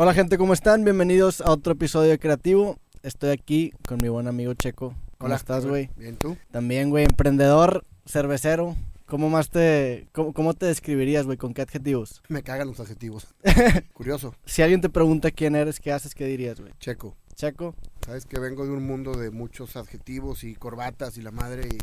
Hola gente, ¿cómo están? Bienvenidos a otro episodio de Creativo. Estoy aquí con mi buen amigo Checo. ¿Cómo Hola, estás, güey? Bien, ¿tú? También, güey, emprendedor, cervecero. ¿Cómo más te, cómo, cómo te describirías, güey? ¿Con qué adjetivos? Me cagan los adjetivos. Curioso. Si alguien te pregunta quién eres, qué haces, qué dirías, güey? Checo. Checo. Sabes que vengo de un mundo de muchos adjetivos y corbatas y la madre y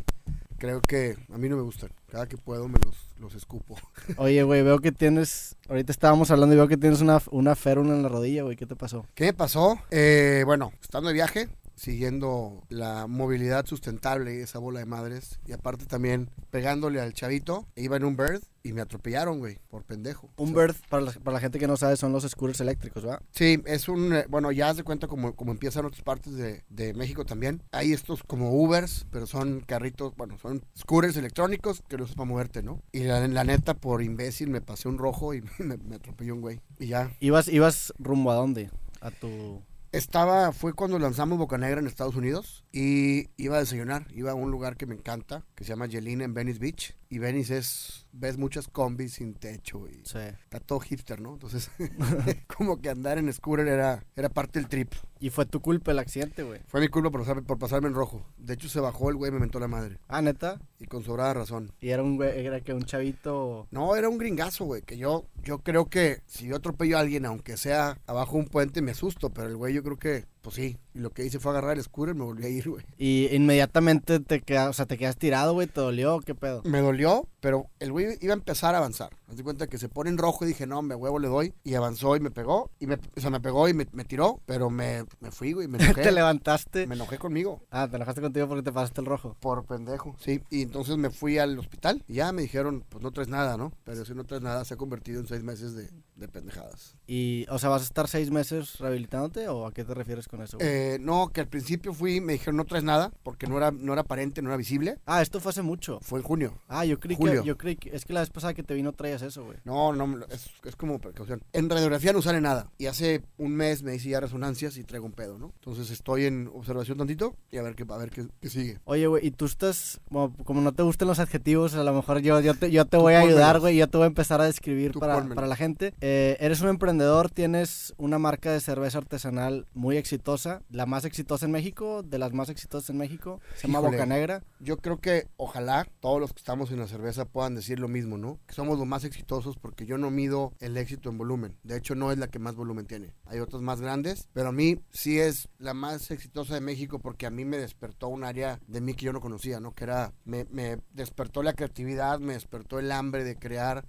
creo que a mí no me gustan. Cada que puedo me los, los escupo. Oye, güey, veo que tienes. Ahorita estábamos hablando y veo que tienes una, una férula en la rodilla, güey. ¿Qué te pasó? ¿Qué pasó? Eh, bueno, estando de viaje, siguiendo la movilidad sustentable y esa bola de madres. Y aparte también pegándole al chavito, iba en un bird y me atropellaron, güey, por pendejo. Un O sea, bird, para la, para la gente que no sabe, son los scooters eléctricos, ¿va? Sí, es un, eh, bueno, ya haz de cuenta como, como empieza en otras partes de, de México también. Hay estos como Ubers, pero son carritos, bueno, son scooters electrónicos que los usas para moverte, ¿no? Y la, la neta, por imbécil, me pasé un rojo y me, me atropelló un güey. Y ya. ¿Ibas, ibas rumbo a dónde? A tu. Estaba, fue cuando lanzamos Boca Negra en Estados Unidos y iba a desayunar. Iba a un lugar que me encanta, que se llama Jelina en Venice Beach. Y Venice es, ves muchas combis sin techo y Sí. está todo hipster, ¿no? Entonces, como que andar en scooter era, era parte del trip. Y fue tu culpa el accidente, güey. Fue mi culpa por, pasar- por pasarme en rojo. De hecho, se bajó el güey y me mentó la madre. Ah, neta. Y con sobrada razón. Y era un güey, era que un chavito. No, era un gringazo, güey. Que yo, yo creo que si yo atropello a alguien, aunque sea abajo de un puente, me asusto. Pero el güey, yo creo que, pues sí. Y lo que hice fue agarrar el scooter y me volví a ir, güey. Y inmediatamente te quedas, o sea, te quedas tirado, güey, te dolió, ¿qué pedo? Me dolió, pero el güey iba a empezar a avanzar. Haz de cuenta que se pone en rojo y dije, no, me huevo le doy. Y avanzó y me pegó. Y me, o sea, me pegó y me, me tiró. Pero me, me fui, güey. Me enojé. te levantaste. me enojé conmigo. Ah, te enojaste contigo porque te pasaste el rojo. Por pendejo, sí. Y entonces me fui al hospital y ya me dijeron, pues no traes nada, ¿no? Pero si no traes nada, se ha convertido en seis meses de, de pendejadas. Y, o sea, ¿vas a estar seis meses rehabilitándote o a qué te refieres con eso? güey? Eh, no, que al principio fui, me dijeron, no traes nada, porque no era, no era aparente, no era visible. Ah, esto fue hace mucho. Fue en junio. Ah, yo creí Julio. que, yo creí que, es que la vez pasada que te vino traías eso, güey. No, no, es, es como precaución. En radiografía no sale nada. Y hace un mes me hice ya resonancias y traigo un pedo, ¿no? Entonces estoy en observación tantito y a ver qué, a ver qué, qué sigue. Oye, güey, y tú estás, bueno, como no te gustan los adjetivos, a lo mejor yo, yo te, yo te voy a ayudar, güey, yo te voy a empezar a describir Tú para, para la gente. Eh, eres un emprendedor, tienes una marca de cerveza artesanal muy exitosa, la más exitosa en México, de las más exitosas en México, se llama Híjole. Boca Negra. Yo creo que ojalá todos los que estamos en la cerveza puedan decir lo mismo, ¿no? Que somos los más exitosos porque yo no mido el éxito en volumen. De hecho, no es la que más volumen tiene. Hay otras más grandes, pero a mí sí es la más exitosa de México porque a mí me despertó un área de mí que yo no conocía, ¿no? Que era, me, me despertó la creatividad, me despertó el hambre de crear,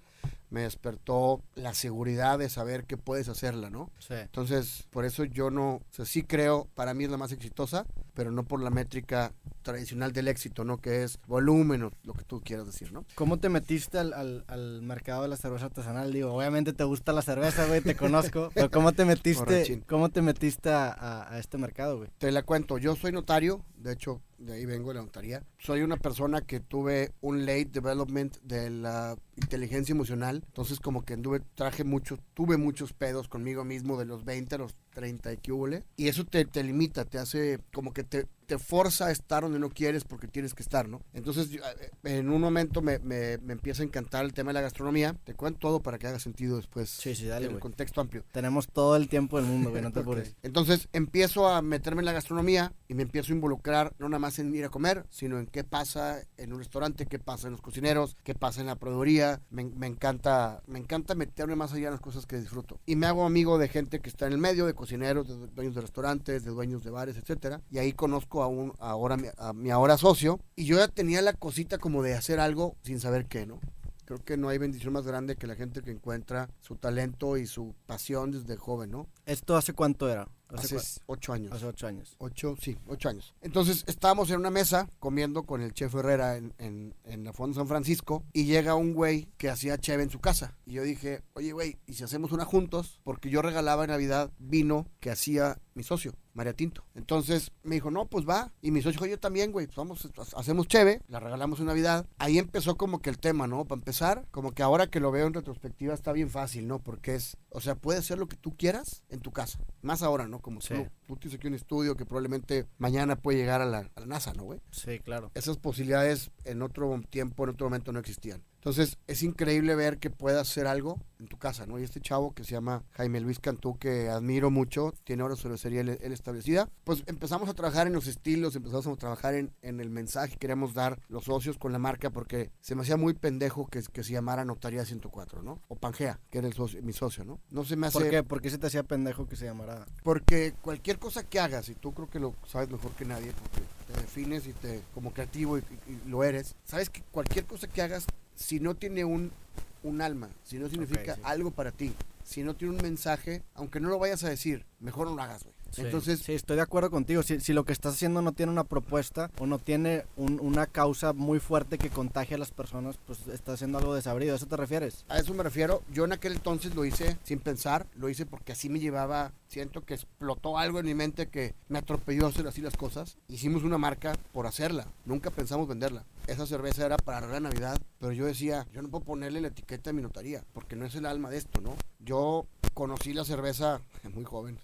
me despertó la seguridad de saber que puedes hacerla, ¿no? Sí. Entonces, por eso yo no, o sea, sí creo, para mí es la más exitosa, pero no por la métrica tradicional del éxito, ¿no? Que es volumen o lo que tú quieras decir, ¿no? ¿Cómo te metiste al, al, al mercado de la cerveza artesanal? Digo, obviamente te gusta la cerveza, güey, te conozco, pero ¿cómo te metiste, cómo te metiste a, a- a este mercado, güey? Te la cuento, yo soy notario, de hecho, de ahí vengo de la notaría. Soy una persona que tuve un late development de la inteligencia emocional, entonces como que traje mucho, tuve muchos pedos conmigo mismo de los 20 a los 30 y que. Y eso te, te limita, te hace como que te, te forza a estar donde no quieres porque tienes que estar, ¿no? Entonces, yo, eh, en un momento me, me, me empieza a encantar el tema de la gastronomía. Te cuento todo para que haga sentido después. Sí, sí, dale, en el contexto amplio. Tenemos todo el tiempo del mundo, güey, no te apures. Entonces empiezo a meterme en la gastronomía y me empiezo a involucrar no nada más en ir a comer, sino en qué pasa en un restaurante, qué pasa en los cocineros, qué pasa en la proveeduría. Me, me encanta, me encanta meterme más allá en las cosas que disfruto. Y me hago amigo de gente que está en el medio, de cocineros, de dueños de restaurantes, de dueños de bares, etcétera. Y ahí conozco a un ahora a mi ahora socio y yo ya tenía la cosita como de hacer algo sin saber qué, ¿no? Creo que no hay bendición más grande que la gente que encuentra su talento y su pasión desde joven, ¿no? ¿Esto hace cuánto era? Hace cua- ocho años. hace ocho años. Ocho, sí, ocho años. Entonces estábamos en una mesa comiendo con el chef Herrera en, en, en la Fonda San Francisco y llega un güey que hacía cheve en su casa. Y yo dije, oye güey, ¿y si hacemos una juntos? Porque yo regalaba en Navidad vino que hacía mi socio, María Tinto. Entonces me dijo, no, pues va. Y mi socio dijo, yo también, güey, pues vamos, hacemos cheve, la regalamos en Navidad. Ahí empezó como que el tema, ¿no? Para empezar, como que ahora que lo veo en retrospectiva está bien fácil, ¿no? Porque es, o sea, puedes hacer lo que tú quieras en tu casa. Más ahora, ¿no? Como Sí. tú, tú tienes aquí un estudio que probablemente mañana puede llegar a la, a la NASA, ¿no, güey? Sí, claro. Esas posibilidades en otro tiempo, en otro momento no existían. Entonces, es increíble ver que puedas hacer algo en tu casa, ¿no? Y este chavo que se llama Jaime Luis Cantú, que admiro mucho, tiene ahora su cervecería él, él establecida, pues empezamos a trabajar en los estilos, empezamos a trabajar en, en, el mensaje que queríamos dar los socios con la marca, porque se me hacía muy pendejo que, que se llamara Notaría 104, ¿no? O Pangea, que era el socio, mi socio, ¿no? No se me hace... ¿Por qué? ¿Por qué se te hacía pendejo que se llamara? Porque cualquier cosa que hagas, y tú creo que lo sabes mejor que nadie, porque te defines y te como creativo y, y, y lo eres, sabes que cualquier cosa que hagas, si no tiene un, un alma, si no significa sí. algo para ti, si no tiene un mensaje, aunque no lo vayas a decir, mejor no lo hagas, güey. Sí. Entonces, sí, estoy de acuerdo contigo. Si, si lo que estás haciendo no tiene una propuesta o no tiene un- una causa muy fuerte que contagie a las personas, pues estás haciendo algo desabrido. ¿A eso te refieres? a eso me refiero. Yo en aquel entonces lo hice sin pensar, lo hice porque así me llevaba, siento que explotó algo en mi mente que me atropelló a hacer así las cosas. Hicimos una marca por hacerla, nunca pensamos venderla. Esa cerveza era para la Navidad, pero yo decía, yo no puedo ponerle la etiqueta de mi notaría, porque no es el alma de esto, ¿no? Yo conocí la cerveza muy joven,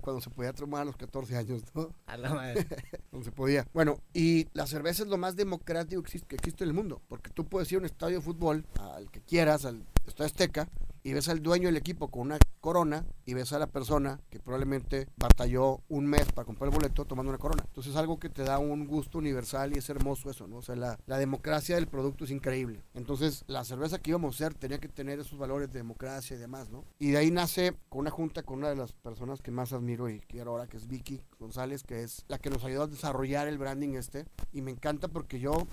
cuando se podía tomar a los 14 años, ¿no? A la madre. No se podía. Bueno, y la cerveza es lo más democrático que existe, que existe en el mundo. Porque tú puedes ir a un estadio de fútbol, al que quieras, al Estadio Azteca, y ves al dueño del equipo con una corona, y ves a la persona que probablemente batalló un mes para comprar el boleto tomando una corona. Entonces es algo que te da un gusto universal y es hermoso eso, ¿no? O sea, la, la democracia del producto es increíble. Entonces, la cerveza que íbamos a hacer tenía que tener esos valores de democracia y demás, ¿no? Y de ahí nace con una junta con una de las personas que más admiro y quiero ahora, que es Vicky González, que es la que nos ayudó a desarrollar el branding este. Y me encanta porque yo,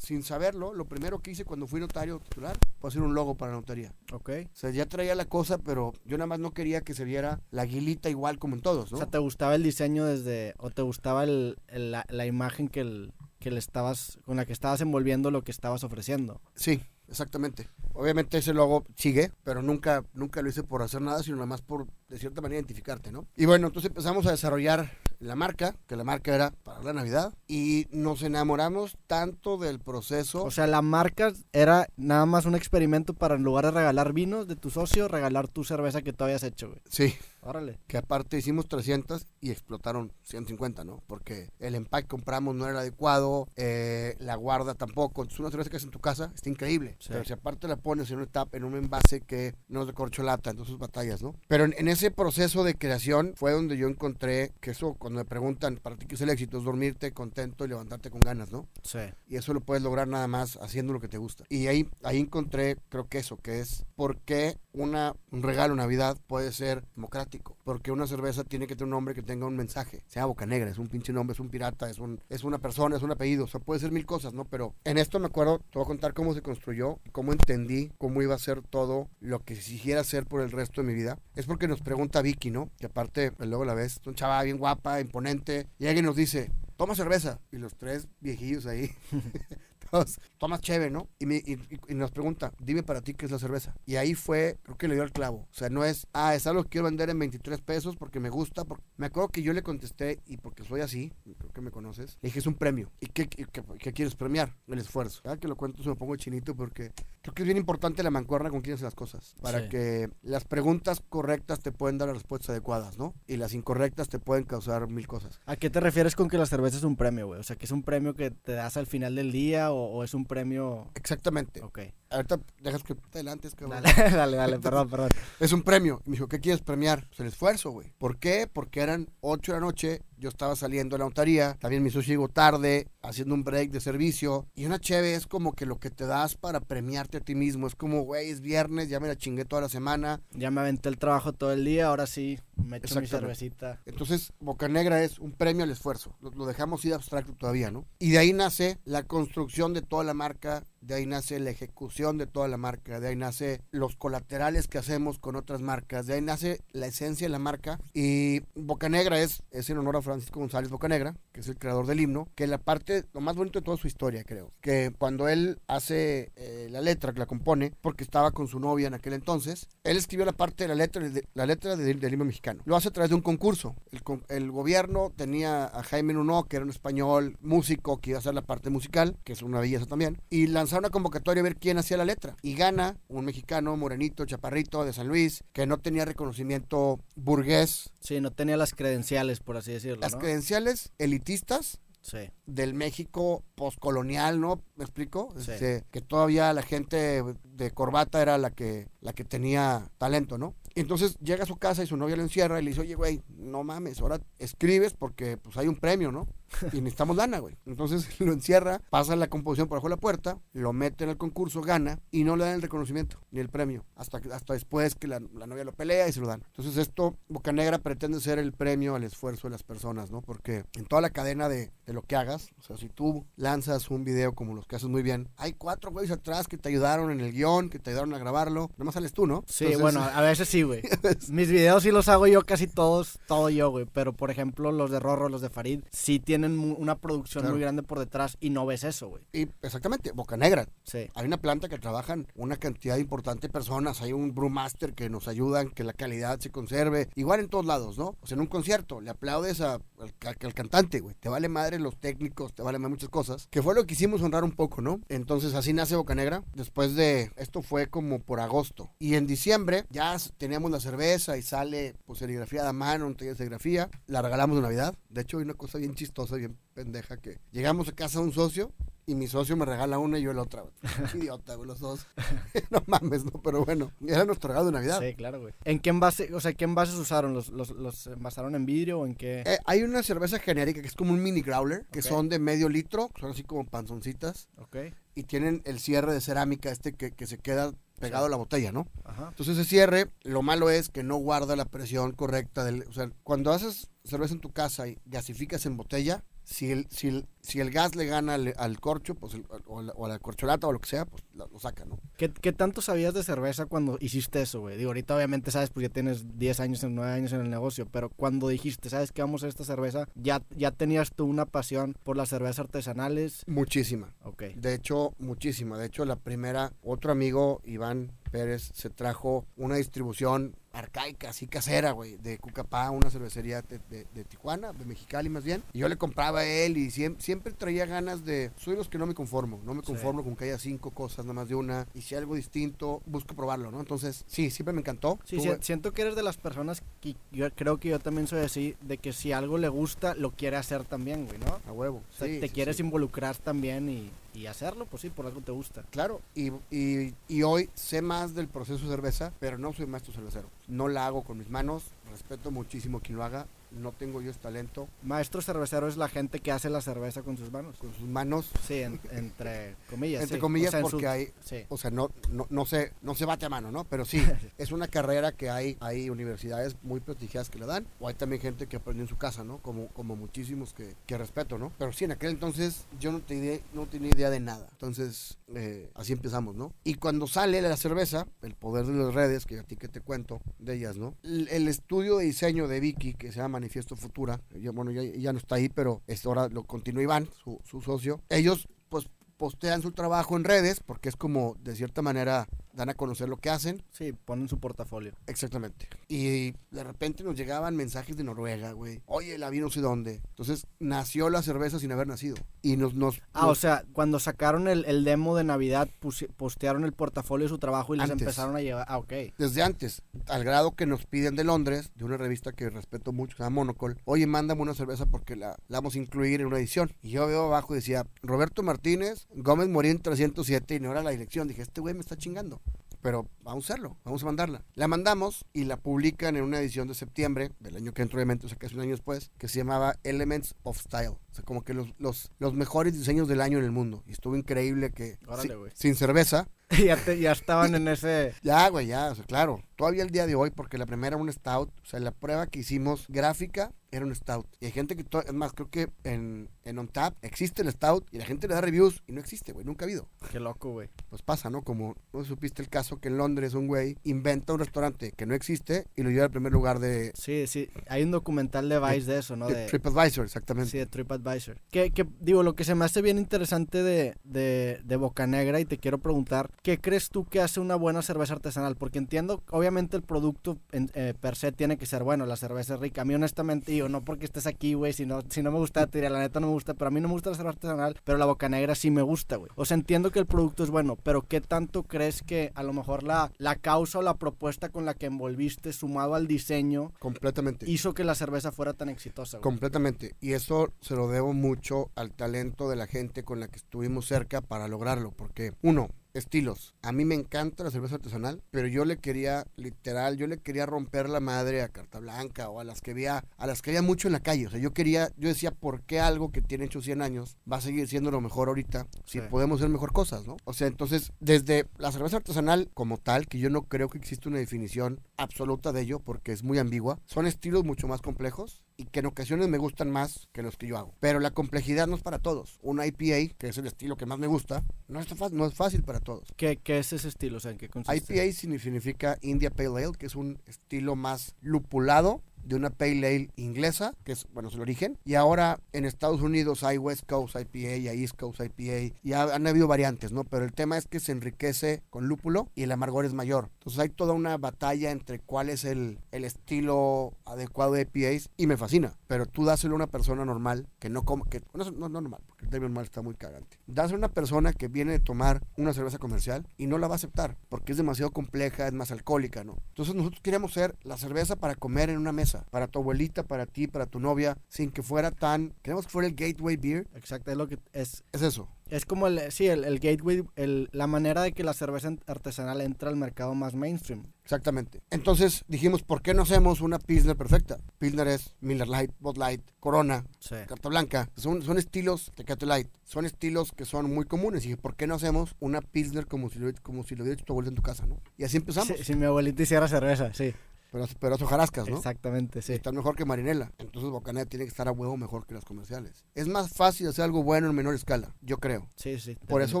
sin saberlo, lo primero que hice cuando fui notario titular fue hacer un logo para la notaría. Ok. O sea, ya traía la cosa, pero yo nada más no quería que se viera la aguilita igual como en todos, ¿no? O sea, ¿te gustaba el diseño desde, o te gustaba el, el- la, la imagen que, el, que le estabas, con la que estabas envolviendo lo que estabas ofreciendo? Sí, exactamente. Obviamente ese logo sigue, pero nunca, nunca lo hice por hacer nada, sino nada más por, de cierta manera, identificarte, ¿no? Y bueno, entonces empezamos a desarrollar la marca, que la marca era para la Navidad, y nos enamoramos tanto del proceso. O sea, la marca era nada más un experimento para en lugar de regalar vinos de tu socio, regalar tu cerveza que tú habías hecho, güey. sí, Órale. que aparte hicimos 300 y explotaron 150, ¿no? Porque el empaque que compramos no era adecuado, eh, la guarda tampoco. Entonces, una cerveza que es en tu casa está increíble. Sí. Pero si aparte la pones en un tap, en un envase que no es de corcholata, entonces batallas, ¿no? Pero en, en ese proceso de creación fue donde yo encontré que eso, cuando me preguntan, ¿para ti qué es el éxito? Es dormirte contento y levantarte con ganas, ¿no? Sí. Y eso lo puedes lograr nada más haciendo lo que te gusta. Y ahí, ahí encontré, creo que eso, que es por qué una, un regalo Navidad puede ser democrático. Porque una cerveza tiene que tener un nombre que tenga un mensaje. Sea Boca Negra, es un pinche nombre, es un pirata, es, un, es una persona, es un apellido. O sea, puede ser mil cosas, ¿no? Pero en esto me acuerdo, te voy a contar cómo se construyó, cómo entendí cómo iba a ser todo lo que quisiera hacer por el resto de mi vida. Es porque nos pregunta Vicky, ¿no? Que aparte, pues, luego la ves, es una chava bien guapa, imponente. Y alguien nos dice, toma cerveza. Y los tres viejillos ahí todos, tomas chévere, ¿no? Y, me- y- y- nos pregunta, dime para ti qué es la cerveza. Y ahí fue, creo que le dio el clavo. O sea, no es, ah, es algo que quiero vender en 23 pesos porque me gusta. porque- Me acuerdo que yo le contesté, y porque soy así, creo que me conoces, le dije, es un premio. ¿Y qué, qué- qué- qué quieres premiar? El esfuerzo. Cada que lo cuento se me pongo chinito porque creo que es bien importante la mancuerna con quien hace las cosas. Para Sí. que las preguntas correctas te pueden dar las respuestas adecuadas, ¿no? Y las incorrectas te pueden causar mil cosas. ¿A qué te refieres con que la cerveza es un premio, güey? O sea, que es un premio que te das al final del día o, o es un premio... Exactamente. Ok. Ahorita dejas que te adelantes, cabrón. Dale, dale, dale, perdón, perdón. Es un premio. Y me dijo, ¿qué quieres premiar? Pues el esfuerzo, güey. ¿Por qué? Porque eran 8 de la noche, yo estaba saliendo de la notaría, también mi socio llegó tarde, haciendo un break de servicio. Y una cheve es como que lo que te das para premiarte a ti mismo. Es como, güey, es viernes, ya me la chingué toda la semana. Ya me aventé el trabajo todo el día, ahora sí me echo mi cervecita. Entonces, Boca Negra es un premio al esfuerzo. Lo, lo dejamos ir abstracto todavía, ¿no? Y de ahí nace la construcción de toda la marca, de ahí nace la ejecución de toda la marca, de ahí nace los colaterales que hacemos con otras marcas, de ahí nace la esencia de la marca. Y Boca Negra es, es en honor a Francisco González Bocanegra, que es el creador del himno, que la parte, lo más bonito de toda su historia, creo, que cuando él hace eh, la letra, que la compone, porque estaba con su novia en aquel entonces, él escribió la parte de la letra, de, la letra de- del himno mexicano. Lo hace a través de un concurso. El, el gobierno tenía a Jaime Nuno, que era un español músico, que iba a hacer la parte musical, que es una belleza también, y lanzaron una convocatoria a ver quién hacía la letra. Y gana un mexicano, morenito, chaparrito, de San Luis, que no tenía reconocimiento burgués. Sí, no tenía las credenciales, por así decirlo, Las ¿no? credenciales elitistas Sí. del México postcolonial, ¿no? ¿Me explico? Sí. Este, que todavía la gente de corbata era la que, la que tenía talento, ¿no? Y entonces llega a su casa y su novia lo encierra y le dice, oye, güey, no mames, ahora escribes porque pues hay un premio, ¿no? Y necesitamos lana, güey. Entonces lo encierra, pasa la composición por abajo de la puerta, lo mete en el concurso, gana y no le dan el reconocimiento ni el premio. Hasta, hasta después que la, la novia lo pelea y se lo dan. Entonces esto, Boca Negra pretende ser el premio al esfuerzo de las personas, ¿no? Porque en toda la cadena de, de lo que hagas, o sea, si tú lanzas un video como los que haces muy bien, hay cuatro güeyes atrás que te ayudaron en el guion, que te ayudaron a grabarlo. Nada más sales tú, ¿no? Sí, Entonces, bueno, a veces sí, güey. Mis videos sí los hago yo casi todos, todo yo, güey. Pero, por ejemplo, los de Rorro, los de Farid, sí tienen una producción Claro. muy grande por detrás y no ves eso, güey. Y exactamente, Boca Negra. Sí. Hay una planta que trabajan una cantidad importante de personas, hay un brewmaster que nos ayudan que la calidad se conserve, igual en todos lados, ¿no? O sea, en un concierto le aplaudes a- al, al cantante, güey, te vale madre los técnicos, te vale madre muchas cosas, que fue lo que hicimos honrar un poco, ¿no? Entonces así nace Boca Negra, después de, esto fue como por agosto, y en diciembre ya teníamos la cerveza y sale pues serigrafía a mano, un taller de serigrafía, la regalamos de Navidad, de hecho hay una cosa bien chistosa, bien pendeja, que llegamos a casa de un socio, y mi socio me regala una y yo la otra. Idiota, güey, los dos. no mames, no, pero bueno, era nuestro regalo de Navidad. Sí, claro, güey. ¿En qué envase, o sea, qué envases usaron? ¿Los, los, los envasaron en vidrio o en qué? Eh, hay una cerveza genérica que es como un mini growler, que son de medio litro, son así como panzoncitas, Ok. y tienen el cierre de cerámica este que, que se queda pegado Sí. a la botella, ¿no? Ajá. Entonces ese cierre, lo malo es que no guarda la presión correcta del... O sea, cuando haces cerveza en tu casa y gasificas en botella, si el, si el, si el gas le gana al, al corcho, pues el- o, la, o a la corcholata o lo que sea, pues la- lo saca, ¿no? ¿Qué, qué tanto sabías de cerveza cuando hiciste eso, güey? Digo, ahorita obviamente sabes, pues ya tienes 10 años, 9 años en el negocio, pero cuando dijiste, ¿sabes qué vamos a esta cerveza? ¿Ya, ya tenías tú una pasión por las cervezas artesanales? Muchísima. Ok. De hecho, muchísima. De hecho, la primera, otro amigo, Iván Pérez, se trajo una distribución arcaica, así casera, güey, de Cucapá, una cervecería de, de- de Tijuana, de Mexicali más bien. Y yo le compraba a él y siempre, siempre traía ganas de... Soy los que no me conformo, no me Sí. conformo con que haya cinco cosas, nada más de una. Y si algo distinto, busco probarlo, ¿no? Entonces, sí, siempre me encantó. Sí, si- siento que eres de las personas que yo creo que yo también soy así, de que si algo le gusta, lo quiere hacer también, güey, ¿no? A huevo. O sea, sí, te sí, quieres involucrar también y, y hacerlo, pues sí, por algo te gusta. Claro, y, y, y hoy sé más del proceso de cerveza, pero no soy maestro cervecero. No la hago con mis manos, respeto muchísimo quien lo haga, no tengo yo ese talento. Maestro cervecero es la gente que hace la cerveza con sus manos. Con sus manos, Sí, en- entre comillas. entre sí. comillas, O sea, en su- porque hay, Sí. o sea, no, no, no, se, no se bate a mano, ¿no? Pero sí, es una carrera que hay, hay universidades muy prestigiadas que la dan, o hay también gente que aprendió en su casa, ¿no? Como, como muchísimos que, que respeto, ¿no? Pero sí, en aquel entonces yo no tenía, no tenía idea de nada. Entonces, eh, así empezamos, ¿no? Y cuando sale la cerveza, el poder de las redes, que a ti que te cuento de ellas, ¿no? El, el estudio de diseño de Vicky, que se llama Manifiesto Futura, ya, bueno, ya, ya no está ahí, pero es, ahora lo continúa Iván, su, su socio. Ellos, pues, postean su trabajo en redes, porque es como, de cierta manera, dan a conocer lo que hacen. Sí, ponen su portafolio. Exactamente. Y de repente nos llegaban mensajes de Noruega, güey. Oye, la vi no sé dónde. Entonces nació la cerveza sin haber nacido. Y nos... nos Ah, o sea, cuando sacaron el, el demo de Navidad, postearon el portafolio de su trabajo y les Antes. empezaron a llevar. Ah, ok. Desde antes, al grado que nos piden de Londres, de una revista que respeto mucho, se llama Monocol, oye, mándame una cerveza porque la, la vamos a incluir en una edición. Y yo veo abajo y decía, Roberto Martínez, Gómez Morín 307, y no era la dirección. Dije, este güey me está chingando. Pero vamos a hacerlo, vamos a mandarla. La mandamos y la publican en una edición de septiembre del año que entró, obviamente, o sea, casi un año después, que se llamaba Elements of Style. O sea, como que los, los, los mejores diseños del año en el mundo. Y estuvo increíble que Órale, sin cerveza, ya, te- ya estaban en ese. ya, güey, ya, o sea, claro. Todavía el día de hoy, porque la primera era un stout, o sea, la prueba que hicimos gráfica era un stout. Y hay gente que, es más, creo que en, en OnTap existe el stout y la gente le da reviews y no existe, güey, nunca ha habido. Qué loco, güey. Pues pasa, ¿no? Como no supiste el caso que en Londres un güey inventa un restaurante que no existe y lo lleva al primer lugar de, Sí, sí. Hay un documental de Vice de eso, ¿no? de De, TripAdvisor, exactamente. Sí, de TripAdvisor. Que, que, digo, lo que se me hace bien interesante de, de, de Boca Negra, y te quiero preguntar, ¿qué crees tú que hace una buena cerveza artesanal? Porque entiendo, obviamente el producto en, eh, per se tiene que ser bueno, la cerveza es rica. A mí honestamente, yo no porque estés aquí, güey, si no, si no me gusta, te diría, la neta no me gusta, pero a mí no me gusta la cerveza artesanal, pero la boca negra sí me gusta, güey. O sea, entiendo que el producto es bueno, pero ¿qué tanto crees que a lo mejor la, la causa o la propuesta con la que envolviste, sumado al diseño, Completamente. hizo que la cerveza fuera tan exitosa, güey? Completamente. Y eso se lo debo mucho al talento de la gente con la que estuvimos cerca para lograrlo. Porque, uno, estilos. A mí me encanta la cerveza artesanal, pero yo le quería, literal, yo le quería romper la madre a Carta Blanca o a las que veía, a las que veía mucho en la calle. O sea, yo quería, yo decía, ¿por qué algo que tiene hecho 100 años va a seguir siendo lo mejor ahorita si Sí. podemos hacer mejor cosas, ¿no? O sea, entonces, desde la cerveza artesanal como tal, que yo no creo que exista una definición absoluta de ello, porque es muy ambigua, son estilos mucho más complejos y que en ocasiones me gustan más que los que yo hago. Pero la complejidad no es para todos. Una IPA, que es el estilo que más me gusta, no es, fa- no es fácil para todos. ¿Qué, qué es ese estilo? O sea, ¿en qué consiste? IPA signi- significa India Pale Ale, que es un estilo más lupulado de una Pale Ale inglesa, que es, bueno, es el origen. Y ahora en Estados Unidos hay West Coast IPA, hay East Coast IPA, y ha- han habido variantes, ¿no? Pero el tema es que se enriquece con lúpulo y el amargor es mayor. Entonces hay toda una batalla entre cuál es el, el estilo adecuado de IPAs y me fascina. Pero tú dáselo a una persona normal que no come, que no, no es normal, porque el término normal está muy cagante. Dáselo a una persona que viene de tomar una cerveza comercial y no la va a aceptar porque es demasiado compleja, es más alcohólica, ¿no? Entonces nosotros queríamos ser la cerveza para comer en una mesa, para tu abuelita, para ti, para tu novia, sin que fuera tan, queremos que fuera el gateway beer, Exacto, es lo que es. es eso. Es como el, sí, el, el gateway, el, la manera de que la cerveza artesanal entra al mercado más mainstream. Exactamente. Entonces dijimos, ¿por qué no hacemos una Pilsner perfecta? Pilsner es Miller Light, Bud Light, Corona, Sí. Carta Blanca. Son, son estilos Tecate Light. Son estilos que son muy comunes. Y dije, ¿por qué no hacemos una Pilsner como si lo, como si lo hubiera hecho tu abuelita en tu casa, no? Y así empezamos. Si, si mi abuelita hiciera cerveza, sí. Pero, pero es hojarascas, ¿no? Exactamente, sí. Está mejor que Marinela. Entonces Bocanera tiene que estar a huevo mejor que las comerciales. Es más fácil hacer algo bueno en menor escala, yo creo. Sí, sí. Por eso.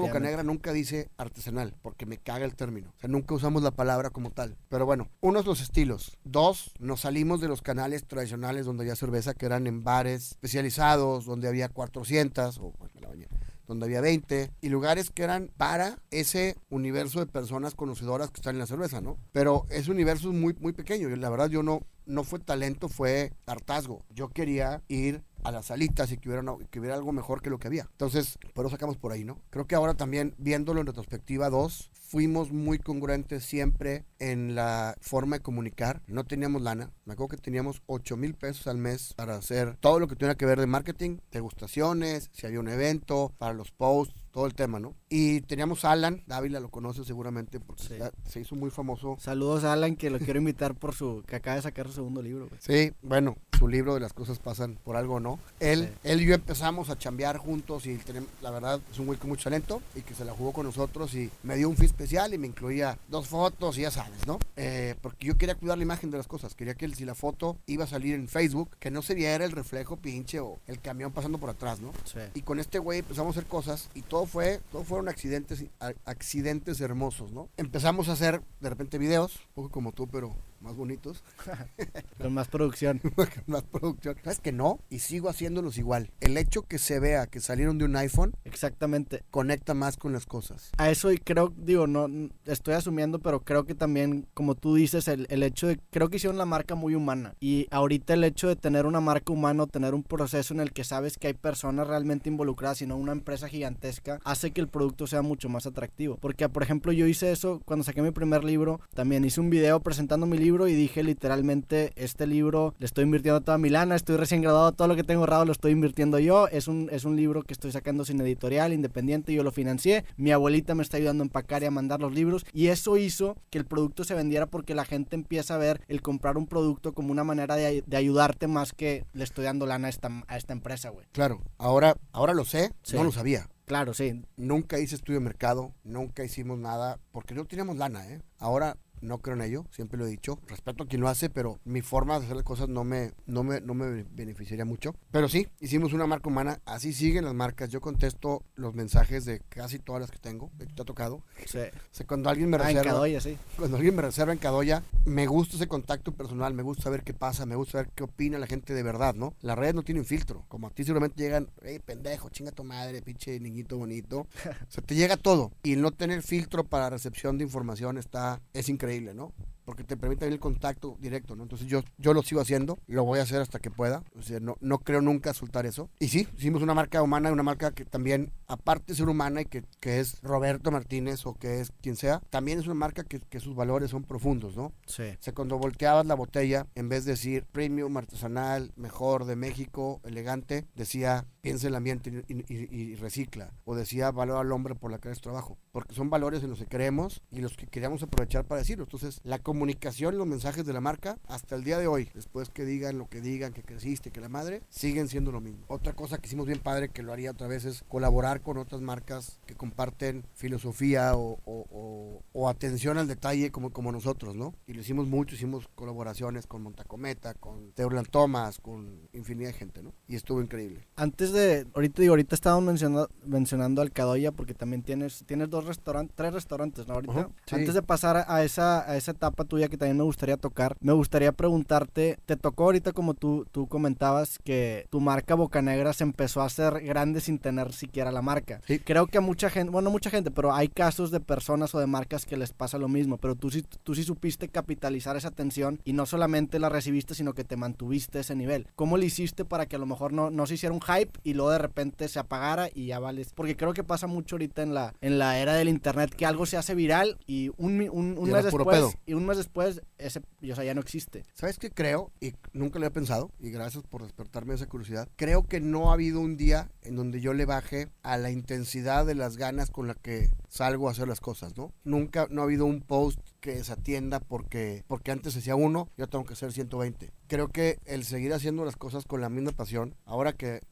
Bocanegra nunca dice artesanal, porque me caga el término. O sea, nunca usamos la palabra como tal. Pero bueno, uno es los estilos. Dos, nos salimos de los canales tradicionales donde había cerveza, que eran en bares especializados, donde había 400, o bueno, me la bañé, donde había 20, y lugares que eran para ese universo de personas conocedoras que están en la cerveza, ¿no? Pero ese universo es muy, muy pequeño. y La verdad, yo no, no fue talento, fue hartazgo. Yo quería ir a las salitas y que hubiera, una- que hubiera algo mejor que lo que había. Entonces, por eso sacamos por ahí, ¿no? Creo que ahora también, viéndolo en retrospectiva 2, fuimos muy congruentes siempre en la forma de comunicar. No teníamos lana. Me acuerdo que teníamos 8 mil pesos al mes para hacer todo lo que tuviera que ver de marketing, degustaciones, si había un evento, para los posts, todo el tema, ¿no? Y teníamos a Alan, Dávila lo conoce seguramente porque Sí. ya se hizo muy famoso Saludos a Alan, que lo quiero invitar por su. que acaba de sacar su segundo libro, güey. Sí, bueno, su libro de las cosas pasan por algo, ¿no? Él, Sí. él y yo empezamos a chambear juntos y tenemos, la verdad es un güey con mucho talento y que se la jugó con nosotros y me dio un fee especial y me incluía dos fotos y ya sabes, ¿no? Eh, porque yo quería cuidar la imagen de las cosas, quería que si la foto iba a salir en Facebook, que no se viera el reflejo pinche o el camión pasando por atrás, ¿no? Sí. Y con este güey empezamos a hacer cosas y todo fue, todo fueron accidentes, accidentes hermosos, ¿no? Empezamos a hacer de repente videos, un poco como tú, pero más bonitos. Con más producción. más producción. ¿Sabes que no? Y sigo haciéndolos igual. El hecho que se vea que salieron de un iPhone Exactamente. conecta más con las cosas. A eso y creo, digo, no estoy asumiendo, pero creo que también, como tú dices, el, el hecho de, creo que hicieron la marca muy humana. Y ahorita el hecho de tener una marca humana, tener un proceso en el que sabes que hay personas realmente involucradas y no una empresa gigantesca, hace que el producto sea mucho más atractivo. Porque, por ejemplo, yo hice eso cuando saqué mi primer libro, también hice un video presentando mi libro y dije literalmente, este libro le estoy invirtiendo toda mi lana, estoy recién graduado, todo lo que tengo ahorrado lo estoy invirtiendo yo, es un, es un libro que estoy sacando sin editorial, independiente, yo lo financié, mi abuelita me está ayudando a empacar y a mandar los libros y eso hizo que el producto se vendiera porque la gente empieza a ver el comprar un producto como una manera de, de ayudarte más que le estoy dando lana a esta, a esta empresa, güey. Claro, ahora, ahora lo sé, Sí. no lo sabía. Claro, sí. Nunca hice estudio de mercado, nunca hicimos nada, porque no teníamos lana, ¿eh? Ahora no creo en ello, siempre lo he dicho. Respeto a quien lo hace, pero mi forma de hacer las cosas no me, no me, no me beneficiaría mucho. Pero sí, hicimos una marca humana, así siguen las marcas. Yo contesto los mensajes de casi todas las que tengo, que te ha tocado. Sí. O sea, cuando alguien me Ah, en reserva, Cadoya, sí. cuando alguien me reserva en Cadoya, me gusta ese contacto personal, me gusta saber qué pasa, me gusta saber qué opina la gente de verdad, ¿no? Las redes no tienen filtro, como a ti seguramente llegan, hey, pendejo, chinga tu madre, pinche niñito bonito. O sea, te llega todo. Y no tener filtro para recepción de información está, es increíble, ¿no? Porque te permite el contacto directo, ¿no? Entonces yo, yo lo sigo haciendo, lo voy a hacer hasta que pueda. O sea, no, no creo nunca soltar eso. Y sí, hicimos una marca humana, una marca que también, aparte de ser humana y que, que es Roberto Martínez o que es quien sea, también es una marca que, que sus valores son profundos, ¿no? Sí. O sea, cuando volteabas la botella, en vez de decir premium, artesanal, mejor de México, elegante, decía piensa en el ambiente y, y- y- recicla. O decía valor al hombre por la que es trabajo. Porque son valores en los que creemos y los que queríamos aprovechar para decirlo. Entonces, la comunicación y los mensajes de la marca, hasta el día de hoy, después que digan lo que digan, que creciste, que la madre, siguen siendo lo mismo. Otra cosa que hicimos bien padre, que lo haría otra vez, es colaborar con otras marcas que comparten filosofía o, o- o- o atención al detalle como, como nosotros, ¿no? Y lo hicimos mucho, hicimos colaboraciones con Montacometa, con Teulan Thomas, con infinidad de gente, ¿no? Y estuvo increíble. Antes de, ahorita digo, ahorita estábamos mencionando, mencionando al Cadoya porque también tienes, tienes dos restaurantes, tres restaurantes, ¿no? Ahorita. Sí. Antes de pasar a esa, a esa etapa tuya que también me gustaría tocar, me gustaría preguntarte, te tocó ahorita como tú, tú comentabas que tu marca Bocanegra se empezó a hacer grande sin tener siquiera la marca. Sí. Creo que a mucha gente, bueno, no mucha gente, pero hay casos de personas o de marcas que les pasa lo mismo, pero tú sí, tú sí supiste capitalizar esa atención y no solamente la recibiste, sino que te mantuviste ese nivel. ¿Cómo le hiciste para que a lo mejor no, no se hiciera un hype y luego de repente se apagara y ya vales? Porque creo que pasa mucho ahorita en la, en la era del internet que algo se hace viral y un, un, un Y mes después, pedo. y un después, ese, o sea, ya no existe. ¿Sabes qué creo? Y nunca lo había pensado, y gracias por despertarme esa curiosidad. Creo que no ha habido un día en donde yo le baje a la intensidad de las ganas con la que salgo a hacer las cosas, ¿no? Nunca, no ha habido un post que desatienda porque, porque antes hacía uno, yo tengo que hacer 120. Creo que el seguir haciendo las cosas con la misma pasión, ahora que,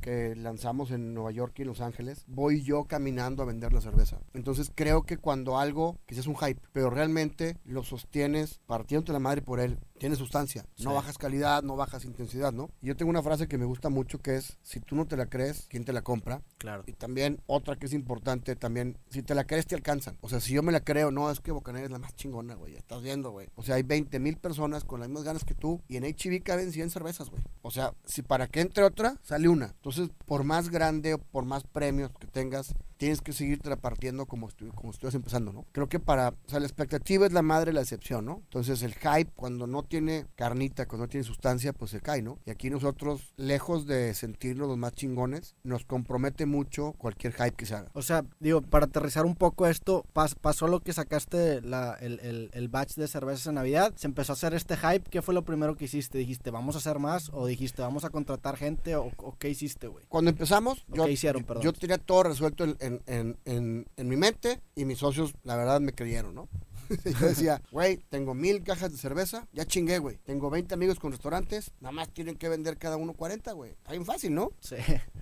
que lanzamos en Nueva York y Los Ángeles, voy yo caminando a vender la cerveza. Entonces creo que cuando algo, quizás es un hype, pero realmente lo sostienes partiéndote la madre por él, tiene sustancia. No Sí. bajas calidad, no bajas intensidad, ¿no? Yo tengo una frase que me gusta mucho que es, si tú no te la crees, ¿quién te la compra? Claro. Y también otra que es importante, también, si te la crees, te alcanzan. O sea, si yo me la creo, no, es que Bocanegra es la más chingona, güey. Estás viendo, güey. O sea, hay 20 mil personas con las mismas ganas que tú y en HB caben 100 cervezas, güey. O sea, si para que entre otra, sale una. Entonces, por más grande o por más premios que tengas, tienes que seguirte partiendo como, como estuvieras empezando, ¿no? Creo que para, o sea, la expectativa es la madre de la excepción, ¿no? Entonces el hype, cuando no tiene carnita, cuando no tiene sustancia, pues se cae, ¿no? Y aquí nosotros, lejos de sentirnos los más chingones, nos compromete mucho cualquier hype que se haga. O sea, digo, para aterrizar un poco esto, pas- pasó lo que sacaste la- el, el, el batch de cervezas en Navidad, se empezó a hacer este hype, ¿qué fue lo primero que hiciste? ¿Dijiste, vamos a hacer más? ¿O dijiste, vamos a contratar gente? ¿O, o qué hiciste, güey? Cuando empezamos, ¿O yo, hicieron, yo- perdón? yo tenía todo resuelto en, en, en, en- mi mente y mis socios, la verdad, me creyeron, ¿no? yo decía, güey, tengo mil cajas de cerveza, ya chingué, güey. Tengo 20 amigos con restaurantes, nada más tienen que vender cada uno 40, güey. Está bien fácil, ¿no? Sí.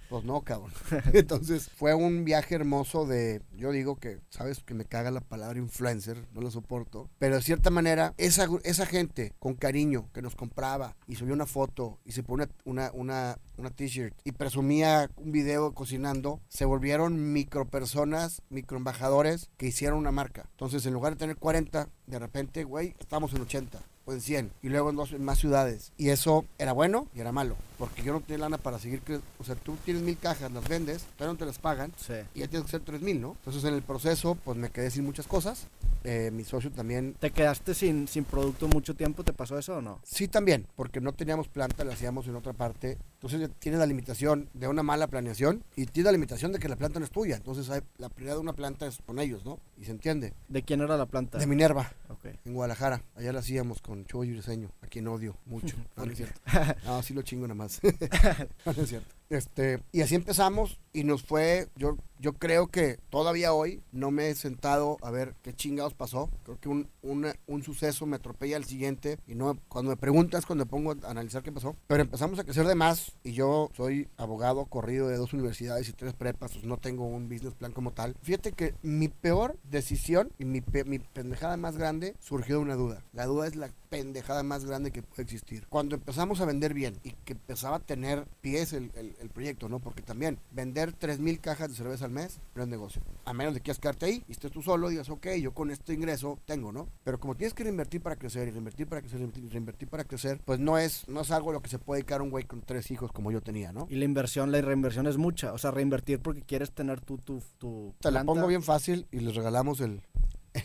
Pues no, cabrón. Entonces fue un viaje hermoso de, yo digo que, sabes que me caga la palabra influencer, no lo soporto, pero de cierta manera, esa, esa gente con cariño que nos compraba y subió una foto y se pone una, una, una t-shirt y presumía un video cocinando, se volvieron micropersonas, microembajadores que hicieron una marca. Entonces en lugar de tener 40, de repente, güey, estamos en 80 o en 100 y luego en, dos, en más ciudades. Y eso era bueno y era malo, porque yo no tenía lana para seguir, cre- o sea, tú tienes mil cajas, las vendes, pero no te las pagan Sí. y ya tienes que hacer tres mil, ¿no? Entonces en el proceso, pues me quedé sin muchas cosas. Eh, mi socio también, ¿Te quedaste sin, sin producto mucho tiempo? ¿Te pasó eso o no? sí también, porque no teníamos planta, la hacíamos en otra parte. Entonces tienes la limitación de una mala planeación y tienes la limitación de que la planta no es tuya. Entonces hay- la prioridad de una planta es con ellos, ¿no? Y se entiende. ¿De quién era la planta? De Minerva. Ok. en Guadalajara. Allá la hacíamos con Chobo y Briseño, a quien odio mucho. No, no es cierto. No, sí lo chingo nada más. no, es cierto. Este, y así empezamos y nos fue, yo, yo creo que todavía hoy no me he sentado a ver qué chingados pasó. Creo que un, una- un suceso me atropella al siguiente y no, cuando me preguntas, cuando pongo a analizar qué pasó. Pero empezamos a crecer de más y yo soy abogado corrido de dos universidades y tres prepas, pues no tengo un business plan como tal. Fíjate que mi peor decisión y mi, pe- mi pendejada más grande surgió de una duda. La duda es la pendejada más grande que puede existir. Cuando empezamos a vender bien y que empezaba a tener pies el- el proyecto, ¿no? Porque también vender 3.000 cajas de cerveza al mes no es negocio. A menos de que quieras quedarte ahí y estés tú solo y digas, ok, yo con este ingreso tengo, ¿no? Pero como tienes que reinvertir para crecer y reinvertir para crecer y reinvertir para crecer, pues no es, no es algo a lo que se puede dedicar un güey con tres hijos como yo tenía, ¿no? Y la inversión, la reinversión es mucha. O sea, reinvertir porque quieres tener tu, tu, tu Te la pongo bien fácil y les regalamos el,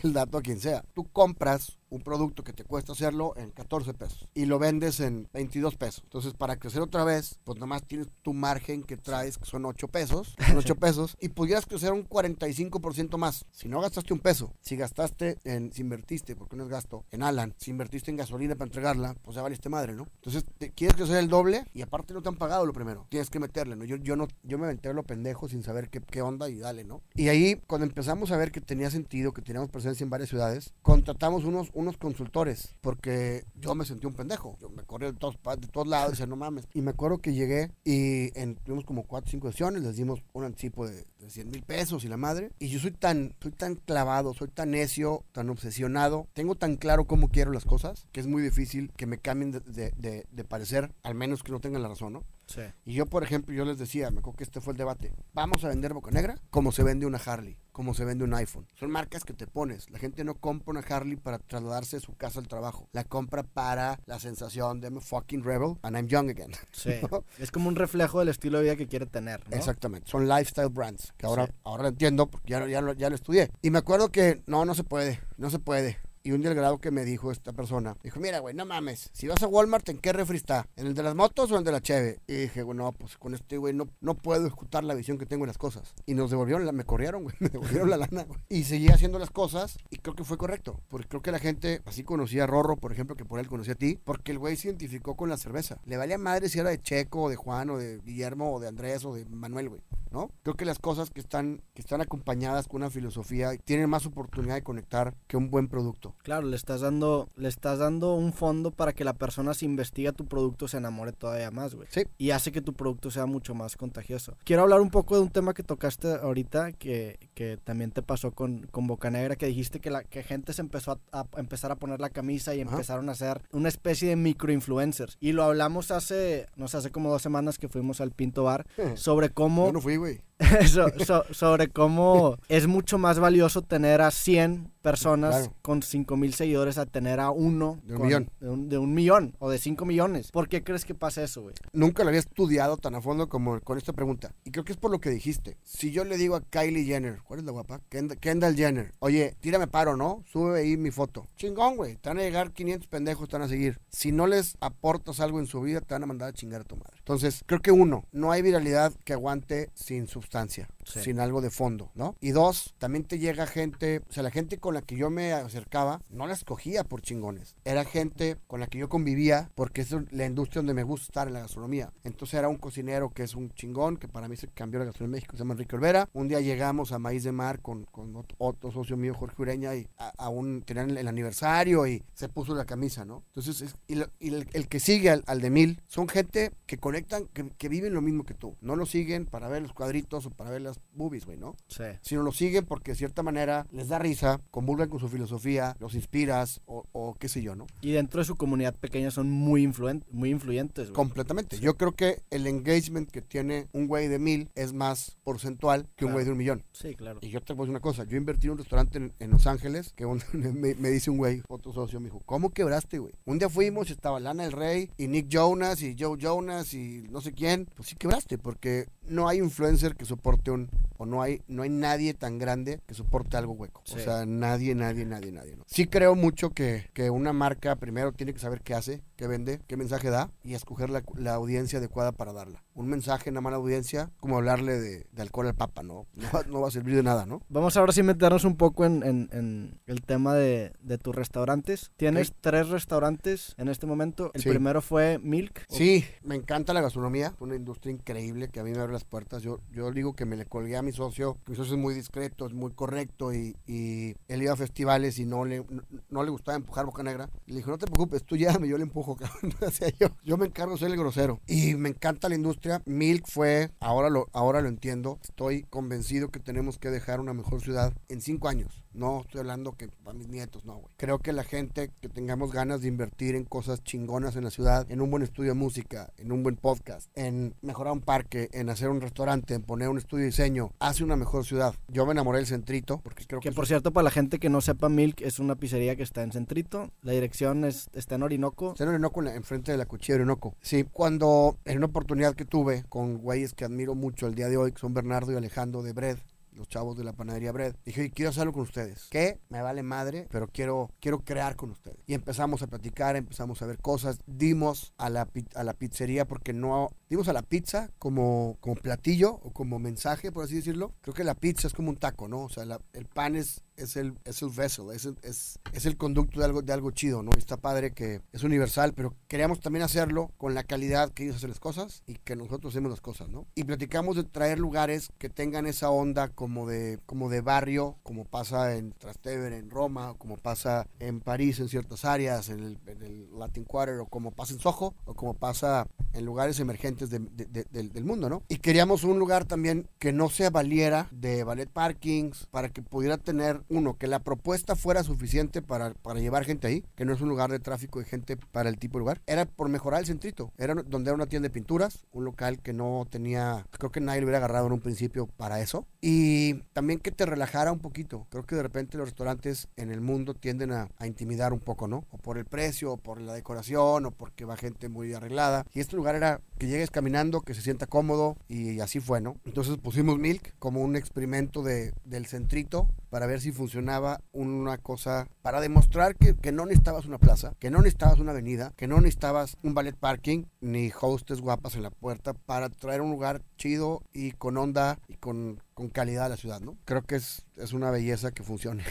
el dato a quien sea. Tú compras un producto que te cuesta hacerlo en 14 pesos y lo vendes en 22 pesos. Entonces, para crecer otra vez, pues nomás tienes tu margen que traes, que son 8 pesos, son 8 pesos, y pudieras crecer un 45% más. Si no gastaste un peso, si gastaste en, si invertiste, porque no es gasto, en Alan, si invertiste en gasolina para entregarla, pues ya valiste madre, ¿no? Entonces, te, quieres crecer el doble y aparte no te han pagado lo primero. Tienes que meterle, ¿no? Yo, yo no, yo me aventé a lo pendejo sin saber qué, qué onda y dale, ¿no? Y ahí, cuando empezamos a ver que tenía sentido, que teníamos presencia en varias ciudades, contratamos unos, unos consultores, porque yo me sentí un pendejo. Yo me corrí de todos, de todos lados y decía, no mames. Y me acuerdo que llegué y en- tuvimos como 4 o 5 sesiones, les dimos un anticipo de, de 100 mil pesos y la madre. Y yo soy tan, soy tan clavado, soy tan necio, tan obsesionado, tengo tan claro cómo quiero las cosas, que es muy difícil que me cambien de- de- de parecer, al menos que no tengan la razón, ¿no? Sí. Y yo, por ejemplo, yo les decía, me acuerdo que este fue el debate, vamos a vender Boca Negra como se vende una Harley, como se vende un iPhone. Son marcas que te pones. La gente no compra una Harley para trasladarse de su casa al trabajo. La compra para la sensación de I'm a fucking rebel and I'm young again. Sí. ¿No? Es como un reflejo del estilo de vida que quiere tener, ¿no? Exactamente, son lifestyle brands, que ahora, Sí. ahora lo entiendo porque ya, ya, ya lo estudié. Y me acuerdo que no, no se puede, no se puede. Y un día el grado que me dijo esta persona, dijo, mira, güey, no mames, si vas a Walmart, ¿en qué refri está? ¿En el de las motos o en el de la Cheve? Y dije, bueno, no, pues con este güey no, no puedo ejecutar la visión que tengo en las cosas. Y nos devolvieron, la, me corrieron, güey, me devolvieron la lana, güey. Y seguí haciendo las cosas y creo que fue correcto. Porque creo que la gente, así conocía a Rorro, por ejemplo, que por él conocía a ti, porque el güey se identificó con la cerveza. Le valía madre si era de Checo, o de Juan, o de Guillermo, o de Andrés, o de Manuel, güey. ¿no? Creo que las cosas que están, que están acompañadas con una filosofía tienen más oportunidad de conectar que un buen producto. Claro, le estás dando, le estás dando un fondo para que la persona se investiga tu producto se enamore todavía más, güey. Sí. Y hace que tu producto sea mucho más contagioso. Quiero hablar un poco de un tema que tocaste ahorita, que, que también te pasó con, con Boca Negra, que dijiste que la que gente se empezó a, a empezar a poner la camisa y Ajá. empezaron a hacer una especie de microinfluencers. Y lo hablamos hace, no sé, hace como dos semanas que fuimos al Pinto Bar sobre cómo Yo no fui, güey. so- so- sobre cómo es mucho más valioso tener a 100 personas Claro. con 5 mil seguidores a tener a uno De un con- millón. De un, de un millón o de 5 millones. ¿Por qué crees que pasa eso, güey? Nunca lo había estudiado tan a fondo como con esta pregunta. Y creo que es por lo que dijiste. Si yo le digo a Kylie Jenner, ¿cuál es la guapa? Kend- Kendall Jenner. Oye, tírame paro, ¿no? Sube ahí mi foto. Chingón, güey. Te van a llegar 500 pendejos, te van a seguir. Si no les aportas algo en su vida, te van a mandar a chingar a tu madre. Entonces, creo que uno, no hay viralidad que aguante sin sustancia. Sí. Sin algo de fondo, ¿no? Y dos, también te llega gente, o sea, la gente con la que yo me acercaba, no la escogía por chingones. Era gente con la que yo convivía, porque es la industria donde me gusta estar en la gastronomía. Entonces era un cocinero que es un chingón, que para mí se cambió la gastronomía en México, se llama Enrique Olvera. Un día llegamos a Maíz de Mar con, con ot- otro socio mío, Jorge Ureña, y a, a un, tenían el, el aniversario y se puso la camisa, ¿no? Entonces, es- y, lo- y el, el que sigue al, al de mil, son gente que conectan, que, que viven lo mismo que tú. No lo siguen para ver los cuadritos o para ver las boobies, güey, ¿no? Sí. sino lo siguen porque de cierta manera les da risa, convulgan con su filosofía, los inspiras o, o qué sé yo, ¿no? Y dentro de su comunidad pequeña son muy, influen- muy influyentes, güey. Completamente. Yo creo que el engagement que tiene un güey de mil es más porcentual que un güey de un millón. Sí, claro. Y yo te voy a decir una cosa, yo invertí en un restaurante en, en Los Ángeles, que un- me, me dice un güey, otro socio, me dijo, ¿cómo quebraste, güey? Un día fuimos, y estaba Lana del Rey, y Nick Jonas, y Joe Jonas, y no sé quién. Pues sí quebraste, porque no hay influencer que soporte un, o no hay, no hay nadie tan grande que soporte algo hueco. O sea, nadie, nadie, nadie, nadie. ¿no? Sí creo mucho que, que una marca primero tiene que saber qué hace, qué vende, qué mensaje da y escoger la, la audiencia adecuada para darla. Un mensaje en la mala audiencia, como hablarle de, de alcohol al papa, ¿no? No va, no va a servir de nada, ¿no? Vamos ahora sí meternos un poco en, en- en el tema de, de tus restaurantes. Tienes tres restaurantes en este momento. El Sí. primero fue Milk. Sí, me encanta la gastronomía, una industria increíble que a mí me abre las puertas. Yo, yo digo que me le colgué a mi socio, mi socio es muy discreto, es muy correcto y, y él iba a festivales y no le, no, no le gustaba empujar boca negra. Le dijo, no te preocupes, tú llévame, yo le empujo, yo me encargo de ser el grosero. Y me encanta la industria. Milk fue, ahora lo, ahora lo entiendo, estoy convencido que tenemos que dejar una mejor ciudad en cinco años. No estoy hablando que para mis nietos, no, güey. Creo que la gente que tengamos ganas de invertir en cosas chingonas en la ciudad, en un buen estudio de música, en un buen podcast, en mejorar un parque, en hacer un restaurante, en poner un estudio de diseño, hace una mejor ciudad. Yo me enamoré del centrito, porque creo que, Que por cierto, para la gente que no sepa, Milk es una pizzería que está en Centrito. La dirección es, está en Orinoco. Está en Orinoco, enfrente de la cuchilla de Orinoco. Sí, cuando en una oportunidad que tuve con güeyes que admiro mucho el día de hoy, que son Bernardo y Alejandro de Bread, los chavos de la panadería Bread, dije, "Oye, quiero hacerlo con ustedes. ¿Qué? Me vale madre, pero quiero, quiero crear con ustedes. Y empezamos a platicar, empezamos a ver cosas, dimos a la, a la pizzería porque no, dimos a la pizza como, como platillo o como mensaje, por así decirlo. Creo que la pizza es como un taco, ¿no? O sea, la- el pan es, es el, es el vessel, es el, es, es el conducto de algo, de algo chido, ¿no? Está padre que es universal, pero queríamos también hacerlo con la calidad que ellos hacen las cosas y que nosotros hacemos las cosas, ¿no? Y platicamos de traer lugares que tengan esa onda como de, como de barrio, como pasa en Trastevere, en Roma, como pasa en París, en ciertas áreas, en el, Latin Quarter, o como pasa en Soho, o como pasa en lugares emergentes de- de- de- del, del mundo, ¿no? Y queríamos un lugar también que no se valiera de ballet parkings, para que pudiera tener, uno, que la propuesta fuera suficiente para, para llevar gente ahí, que no es un lugar de tráfico de gente para el tipo de lugar. Era por mejorar el centrito, era donde era una tienda de pinturas, un local que no tenía, creo que nadie lo hubiera agarrado en un principio para eso. Y también que te relajara un poquito. Creo que de repente los restaurantes en el mundo tienden a, a intimidar un poco, ¿no? O por el precio, o por la decoración, o porque va gente muy arreglada. Y este lugar era que llegues caminando, que se sienta cómodo, y así fue, ¿no? Entonces pusimos Milk como un experimento de, del centrito para ver si funcionaba una cosa, para demostrar que, que no necesitabas una plaza, que no necesitabas una avenida, que no necesitabas un ballet parking, ni hostes guapas en la puerta, para traer un lugar chido y con onda y con, con calidad a la ciudad, ¿no? Creo que es, es una belleza que funcione.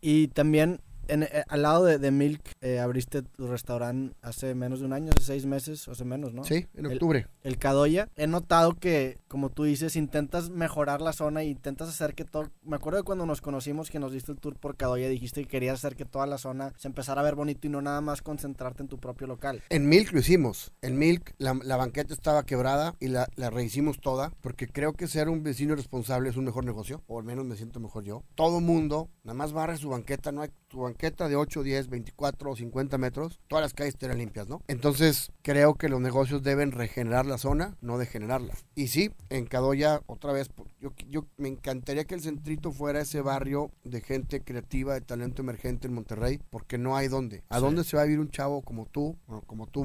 Y también en- eh, al lado de, de Milk eh, abriste tu restaurante hace menos de un año, hace seis meses, hace menos, ¿no? Sí, en El- octubre. El Cadoya. He notado que, como tú dices, intentas mejorar la zona y intentas hacer que todo... Me acuerdo de cuando nos conocimos que nos diste el tour por Cadoya, dijiste que querías hacer que toda la zona se empezara a ver bonito y no nada más concentrarte en tu propio local. En Milk lo hicimos. En Milk la, la banqueta estaba quebrada y la, la rehicimos toda porque creo que ser un vecino responsable es un mejor negocio, o al menos me siento mejor yo. Todo mundo, nada más barre su banqueta, no hay tu banqueta de 8, 10, 24 o 50 metros, todas las calles estarán limpias, ¿no? Entonces creo que los negocios deben regenerar la zona, no degenerarla. Y sí, en Cadoya, otra vez, yo, yo me encantaría que el centrito fuera ese barrio de gente creativa, de talento emergente en Monterrey, porque no hay dónde. ¿A Sí. dónde se va a vivir un chavo como tú, como tú,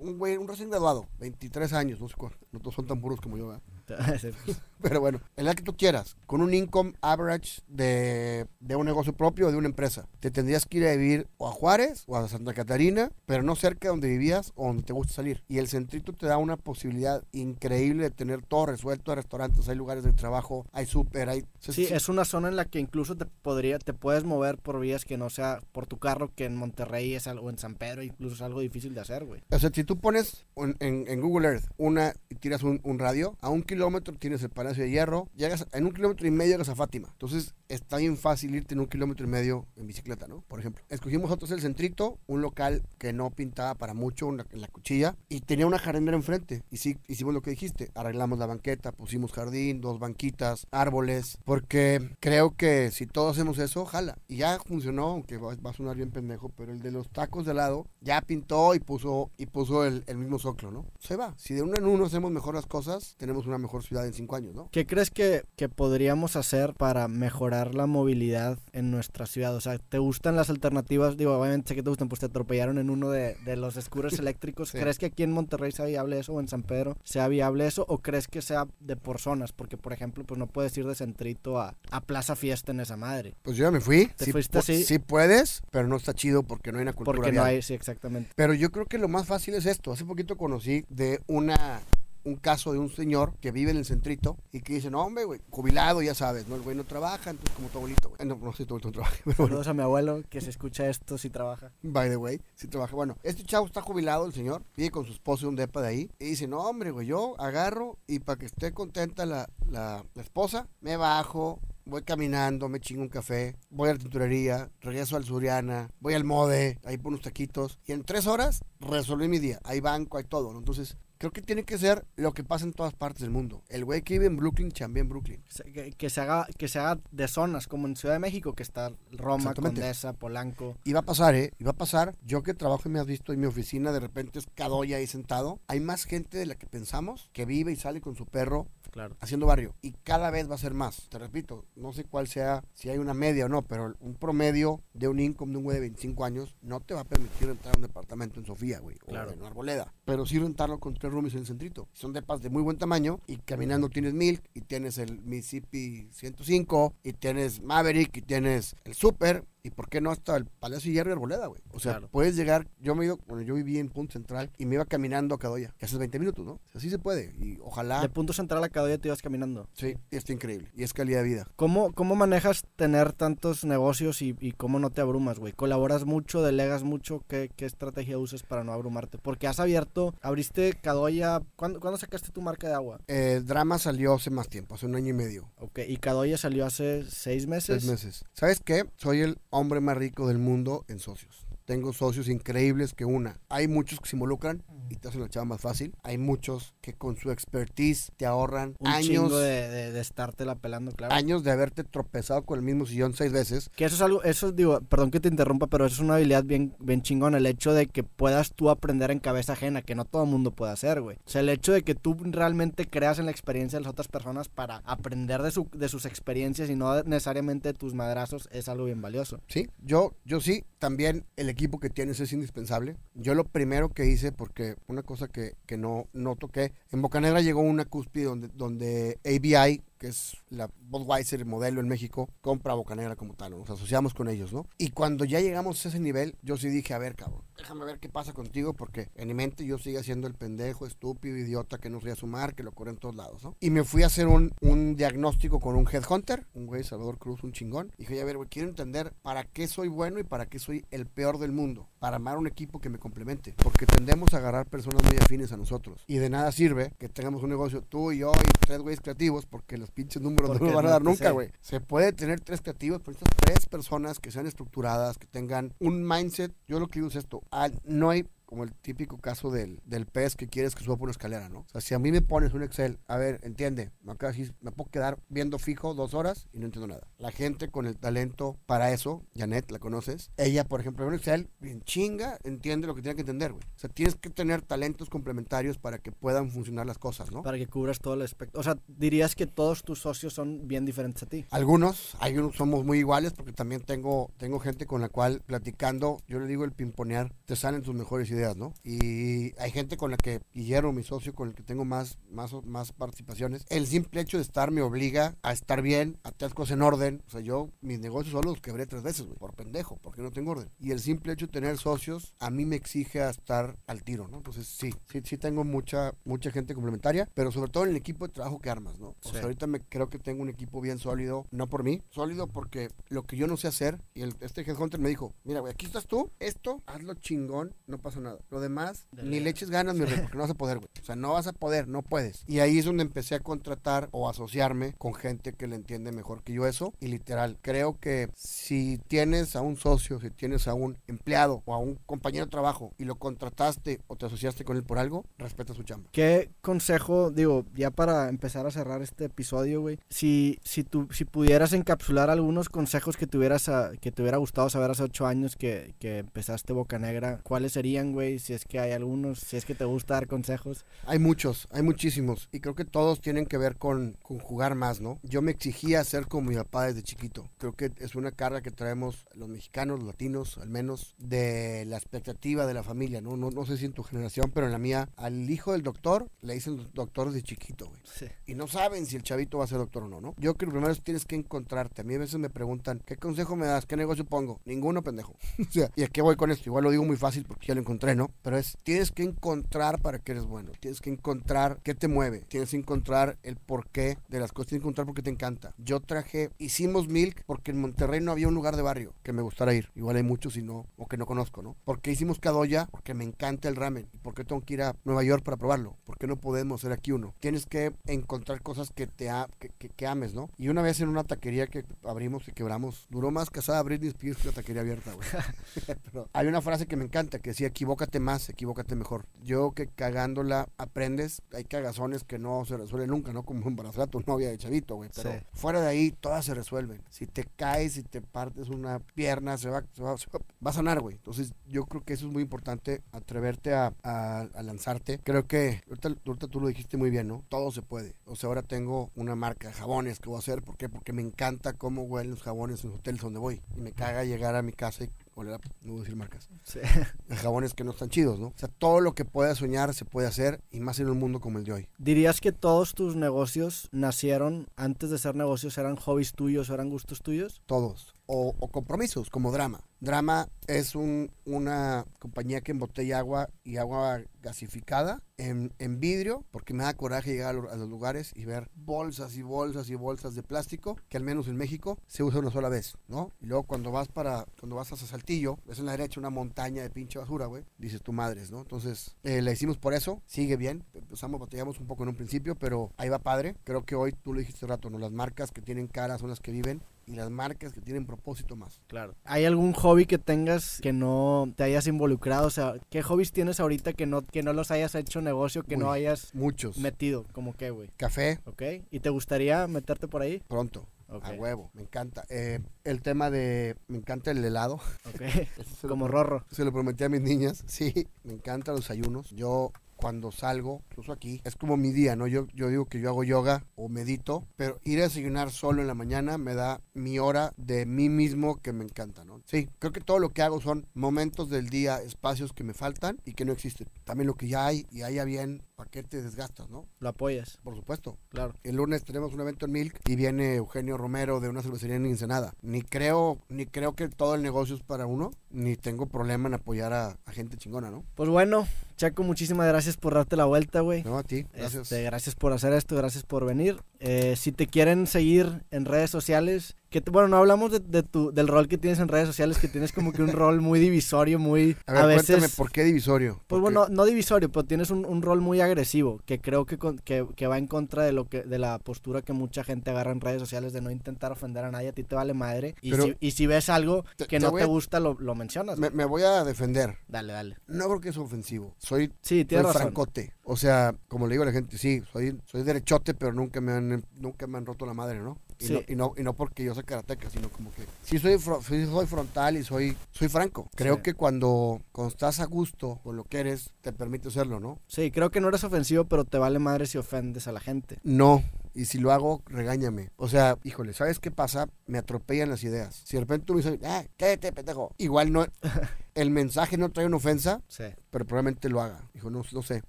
un güey, un recién graduado, 23 años, no sé cuánto, no todos son tan puros como yo, ¿verdad? Pero bueno, en la que tú quieras, con un income average de, de un negocio propio o de una empresa, te tendrías que ir a vivir o a Juárez o a Santa Catarina, pero no cerca de donde vivías o donde te gusta salir. Y el centrito te da una posibilidad increíble de tener todo resuelto, hay restaurantes, hay lugares de trabajo, hay súper, hay... Sí, es una zona en la que incluso te podría, te puedes mover por vías que no sea por tu carro, que en Monterrey es algo, en San Pedro incluso es algo difícil de hacer, güey. O sea, si tú pones en, Google Earth una y tiras un, radio, a un kilómetro tienes el Palacio de Hierro, llegas en un kilómetro y medio llegas a Fátima. Entonces está bien fácil irte en un kilómetro y medio en bicicleta, ¿no? Por ejemplo. Escogimos nosotros el centrito, un local que no pintaba para mucho en la cuchilla y tenía una jardinera enfrente. Y sí, hicimos lo que dijiste, arreglamos la banqueta, pusimos jardín, dos banquitas, árboles, porque creo que si todos hacemos eso, jala. Y ya funcionó, aunque va, va a sonar bien pendejo, pero el de los tacos de lado ya pintó y puso, y puso el, el mismo soclo, ¿no? Se va. Si de uno en uno hacemos mejor las cosas, tenemos una mejor ciudad en cinco años, ¿no? ¿Qué crees que, que podríamos hacer para mejorar la movilidad en nuestra ciudad? O sea, ¿te gustan las alternativas? Digo, obviamente sé que te gustan, pues te atropellaron en uno de, de los scooters eléctricos. Sí. ¿Crees que aquí en Monterrey sea viable eso o en San Pedro sea viable eso? ¿O crees que sea de por zonas? Porque, por ejemplo, pues no puedes ir de Centrito a, a Plaza Fiesta en esa madre. Pues yo ya me fui. ¿Te sí, fuiste así? Sí puedes, pero no está chido porque no hay una cultura Porque no vial. hay, sí, exactamente. Pero yo creo que lo más fácil es esto. Hace poquito conocí de una un caso de un señor que vive en el centrito y que dice, no, hombre, güey, jubilado, ya sabes, ¿no? El güey no trabaja, entonces como tu abuelito, güey. No, no sé si tu abuelito no trabaja, pero bueno, Saludos a mi abuelo que se escucha esto si trabaja. by the way, sí trabaja. Bueno, este chavo está jubilado, el señor, vive con su esposo en un depa de ahí y dice, no, hombre, güey, yo agarro y para que esté contenta la, la, la esposa, me bajo, voy caminando, me chingo un café, voy a la tinturería, regreso al Suriana, voy al Mode, ahí por unos taquitos, y en tres horas resolví mi día. Hay banco, hay todo. Entonces, creo que tiene que ser lo que pasa en todas partes del mundo. El güey que vive en Brooklyn, chambea en Brooklyn. Que se- Que, que se haga, que se haga de zonas, como en Ciudad de México, que está Roma. Condesa, Polanco. Y va a pasar, ¿eh? Y va a pasar. Yo que trabajo y me has visto en mi oficina, de repente es Cadoya ahí sentado. Hay más gente de la que pensamos que vive y sale con su perro Claro. haciendo barrio. Y cada vez va a ser más. Te repito, no sé cuál sea, si hay una media o no, pero un promedio de un income de un güey de 25 años no te va a permitir rentar un departamento en Sofía, güey, Claro. o en Arboleda. Pero sí rentarlo con tres roomies en el centrito. Son depas de muy buen tamaño y caminando tienes Milk y tienes el Mississippi 105 y tienes Maverick y tienes el Super. ¿Y por qué no hasta el Palacio Hierro y Arboleda, güey? O sea, Claro. puedes llegar, yo me he ido, bueno, yo viví en Punto Central y me iba caminando a Cadoya, que hace 20 minutos, ¿no? Así se puede y ojalá... De punto central a Cadoya te ibas caminando. Sí, y está increíble. Y es calidad de vida. ¿Cómo, ¿Cómo manejas tener tantos negocios y, y cómo no te abrumas, güey? ¿Colaboras mucho, delegas mucho? ¿Qué, ¿Qué estrategia usas para no abrumarte? Porque has abierto, abriste Cadoya. ¿Cuándo, ¿cuándo sacaste tu marca de agua? El drama salió hace más tiempo, hace un año y medio. Ok, y Cadoya salió hace seis meses. Seis meses. ¿Sabes qué? Soy el hombre más rico del mundo en socios. Tengo socios increíbles que una. Hay muchos que se involucran y te hacen la chava más fácil. Hay muchos que con su expertise te ahorran Un años, de, de, de estártela pelando, claro. años de haberte tropezado con el mismo sillón seis veces. Que eso es algo, eso digo, perdón que te interrumpa, pero eso es una habilidad bien, bien chingona, el hecho de que puedas tú aprender en cabeza ajena, que no todo el mundo puede hacer, güey. O sea, el hecho de que tú realmente creas en la experiencia de las otras personas para aprender de, su, de sus experiencias y no necesariamente de tus madrazos es algo bien valioso. Sí, yo, yo sí. También el equipo que tienes es indispensable. Yo lo primero que hice, porque una cosa que, que no, no toqué, en Bocanegra llegó una cúspide donde, donde ABI, que es la Budweiser modelo en México, compra Bocanegra como tal, ¿no? nos asociamos con ellos, ¿no? Y cuando ya llegamos a ese nivel, yo sí dije, a ver, cabrón, déjame ver qué pasa contigo, porque en mi mente yo sigo siendo el pendejo, estúpido, idiota que no sabía sumar, que lo corre en todos lados, ¿no? Y me fui a hacer un, un diagnóstico con un headhunter, un güey, Salvador Cruz, un chingón. Y dije, a ver, güey, quiero entender para qué soy bueno y para qué soy el peor del mundo, para armar un equipo que me complemente, porque tendemos a agarrar personas muy afines a nosotros. Y de nada sirve que tengamos un negocio tú y yo y tres güeyes creativos, porque los pinches números no nos van a dar nunca, güey. Se puede tener tres creativos, pero estas tres personas que sean estructuradas, que tengan un mindset. Yo lo que digo es esto: no hay como el típico caso del, del pez que quieres que suba por una escalera, ¿no? O sea, si a mí me pones un Excel, a ver, entiende, me, decir, me puedo quedar viendo fijo dos horas y no entiendo nada. La gente con el talento para eso, Janet, ¿la conoces? Ella, por ejemplo, en un Excel, bien chinga, entiende lo que tiene que entender, güey. O sea, tienes que tener talentos complementarios para que puedan funcionar las cosas, ¿no? Para que cubras todo el espectro. O sea, dirías que todos tus socios son bien diferentes a ti. Algunos, hay unos somos muy iguales porque también tengo, tengo gente con la cual platicando, yo le digo el pimponear, te salen tus mejores ideas, ¿no? Y hay gente con la que, Guillermo, mi socio, con el que tengo más, más, más participaciones, el simple hecho de estar me obliga a estar bien, a tener cosas en orden. O sea, yo mis negocios solo los quebré tres veces, güey, por pendejo, porque no tengo orden. Y el simple hecho de tener socios a mí me exige a estar al tiro, ¿no? Entonces sí, sí, sí tengo mucha, mucha gente complementaria, pero sobre todo en el equipo de trabajo que armas, ¿no? O Sí. sea, ahorita me creo que tengo un equipo bien sólido, no por mí, sólido porque lo que yo no sé hacer, y el, este headhunter me dijo, mira, güey, aquí estás tú, esto, hazlo chingón, no pasa nada. Lo demás, Dale. ni le eches ganas, mi rey, porque no vas a poder, güey. O sea, no vas a poder, no puedes. Y ahí es donde empecé a contratar o asociarme con gente que le entiende mejor que yo eso. Y literal, creo que si tienes a un socio, si tienes a un empleado o a un compañero de trabajo y lo contrataste o te asociaste con él por algo, respeta su chamba. ¿Qué consejo, digo, ya para empezar a cerrar este episodio, güey? Si, si, tú, si pudieras encapsular algunos consejos que, tuvieras a- que te hubiera gustado saber hace ocho años que, que empezaste Boca Negra, ¿cuáles serían, güey? Güey, si es que hay algunos, si es que te gusta dar consejos. Hay muchos, hay muchísimos. Y creo que todos tienen que ver con, con jugar más, ¿no? Yo me exigía ser como mi papá desde chiquito. Creo que es una carga que traemos los mexicanos, los latinos, al menos, de la expectativa de la familia, ¿no? No, no sé si en tu generación, pero en la mía, al hijo del doctor le dicen doctor de chiquito, güey. Sí. Y no saben si el chavito va a ser doctor o no, ¿no? Yo creo que lo primero es tienes que encontrarte. A mí a veces me preguntan, ¿qué consejo me das? ¿Qué negocio pongo? Ninguno, pendejo. o sea, ¿y a qué voy con esto? Igual lo digo muy fácil porque ya lo encontré, ¿no? Pero es, tienes que encontrar para qué eres bueno. Tienes que encontrar qué te mueve. Tienes que encontrar el porqué de las cosas. Tienes que encontrar por qué te encanta. Yo traje, hicimos Milk porque en Monterrey no había un lugar de barrio que me gustara ir. Igual hay muchos y no, o que no conozco, ¿no? Porque hicimos Kadoya porque me encanta el ramen. ¿Y por qué tengo que ir a Nueva York para probarlo? ¿Por qué no podemos ser aquí uno? Tienes que encontrar cosas que te ha- que, ames, ¿no? Y una vez en una taquería que abrimos y quebramos, duró más casada Britney Spears que la taquería abierta, güey. Pero hay una frase que me encanta que decía, equivócate más, equivócate mejor. Yo que cagándola aprendes, hay cagazones que no se resuelven nunca, ¿no? Como embarazar a tu novia de chavito, güey. Pero Sí. fuera de ahí, todas se resuelven. Si te caes, si te partes una pierna, se va, se va, se va- va a sanar, güey. Entonces yo creo que eso es muy importante, atreverte a, a- a lanzarte. Creo que, ahorita, ahorita tú lo dijiste muy bien, ¿no? Todo se puede. O sea, ahora tengo una marca de jabones que voy a hacer. ¿Por qué? Porque me encanta cómo huelen los jabones en los hoteles donde voy. Y me caga llegar a mi casa y oler a, no voy a decir marcas, Sí. a jabones que no están chidos, ¿no? O sea, todo lo que puedas soñar se puede hacer y más en un mundo como el de hoy. ¿Dirías que todos tus negocios nacieron antes de ser negocios, eran hobbies tuyos, eran gustos tuyos? todos. O, o compromisos, como Drama. Drama es un- una compañía que embotella agua y agua gasificada en, en vidrio, porque me da coraje llegar a, lo- a los lugares y ver bolsas y bolsas y bolsas de plástico, que al menos en México se usa una sola vez, ¿no? Y luego cuando vas para, cuando vas hacia Saltillo, ves en la derecha una montaña de pinche basura, güey, dices tu madres, ¿no? Entonces, eh, la hicimos por eso, sigue bien, empezamos, batallamos un poco en un principio, pero ahí va padre. Creo que hoy, tú lo dijiste hace rato, ¿no? Las marcas que tienen cara son las que viven y las marcas que tienen propósito más. Claro. ¿Hay algún hobby que tengas que no te hayas involucrado? O sea, ¿qué hobbies tienes ahorita que no, que no los hayas hecho negocio, que no hayas Muchos. metido? ¿Como qué, güey? Café, ¿Ok? ¿Y te gustaría meterte por ahí? pronto. Ok. A huevo, me encanta. Eh, el tema de, me encanta el helado. ¿Ok? Ese se lo Como pro- Rorro. Se lo prometí a mis niñas. Sí, me encantan los ayunos. Yo cuando salgo, incluso aquí, es como mi día, ¿no? Yo, yo digo que yo hago yoga o medito, pero ir a desayunar solo en la mañana me da mi hora de mí mismo que me encanta, ¿no? Sí, creo que todo lo que hago son momentos del día, espacios que me faltan y que no existen. También lo que ya hay y haya bien, ¿para qué te desgastas, no? Lo apoyas, Por supuesto. claro. El lunes tenemos un evento en Milk y viene Eugenio Romero de una cervecería en Ensenada. Ni creo, ni creo que todo el negocio es para uno, ni tengo problema en apoyar a, a gente chingona, ¿no? Pues bueno, Chaco, muchísimas gracias por darte la vuelta, güey. No, a ti, gracias. Este, gracias por hacer esto, gracias por venir. Eh, si te quieren seguir en redes sociales, que te- bueno, no hablamos de, de tu, del rol que tienes en redes sociales, que tienes como que un rol muy divisorio, muy... A ver, veces, cuéntame por qué divisorio. Pues Porque- bueno, no divisorio, pero tienes un, un rol muy agresivo, que creo que, con- que, que va en contra de lo que de la postura que mucha gente agarra en redes sociales de no intentar ofender a nadie, a ti te vale madre. Y, Pero- si, y si ves algo que te no te a- gusta, lo, lo mencionas. me, me voy a defender. Dale, dale. No creo que es ofensivo. Soy, Sí, soy tienes razón. francote. O sea, como le digo a la gente, sí, soy, soy derechote, pero nunca me han, nunca me han roto la madre, ¿no? Y, Sí. no, y, no, y no porque yo soy karateca, sino como que sí soy, fro- sí soy frontal y soy, soy franco. Creo Sí. que cuando, cuando estás a gusto con lo que eres, te permite serlo, ¿no? Sí, creo que no eres ofensivo, pero te vale madre si ofendes a la gente. No. Y si lo hago, regáñame. O sea, híjole, ¿sabes qué pasa? Me atropellan las ideas. Si de repente tú me dices, ah, cállate, pendejo. Igual no. El mensaje no trae una ofensa, Sí. pero probablemente lo haga. Dijo, no, no sé,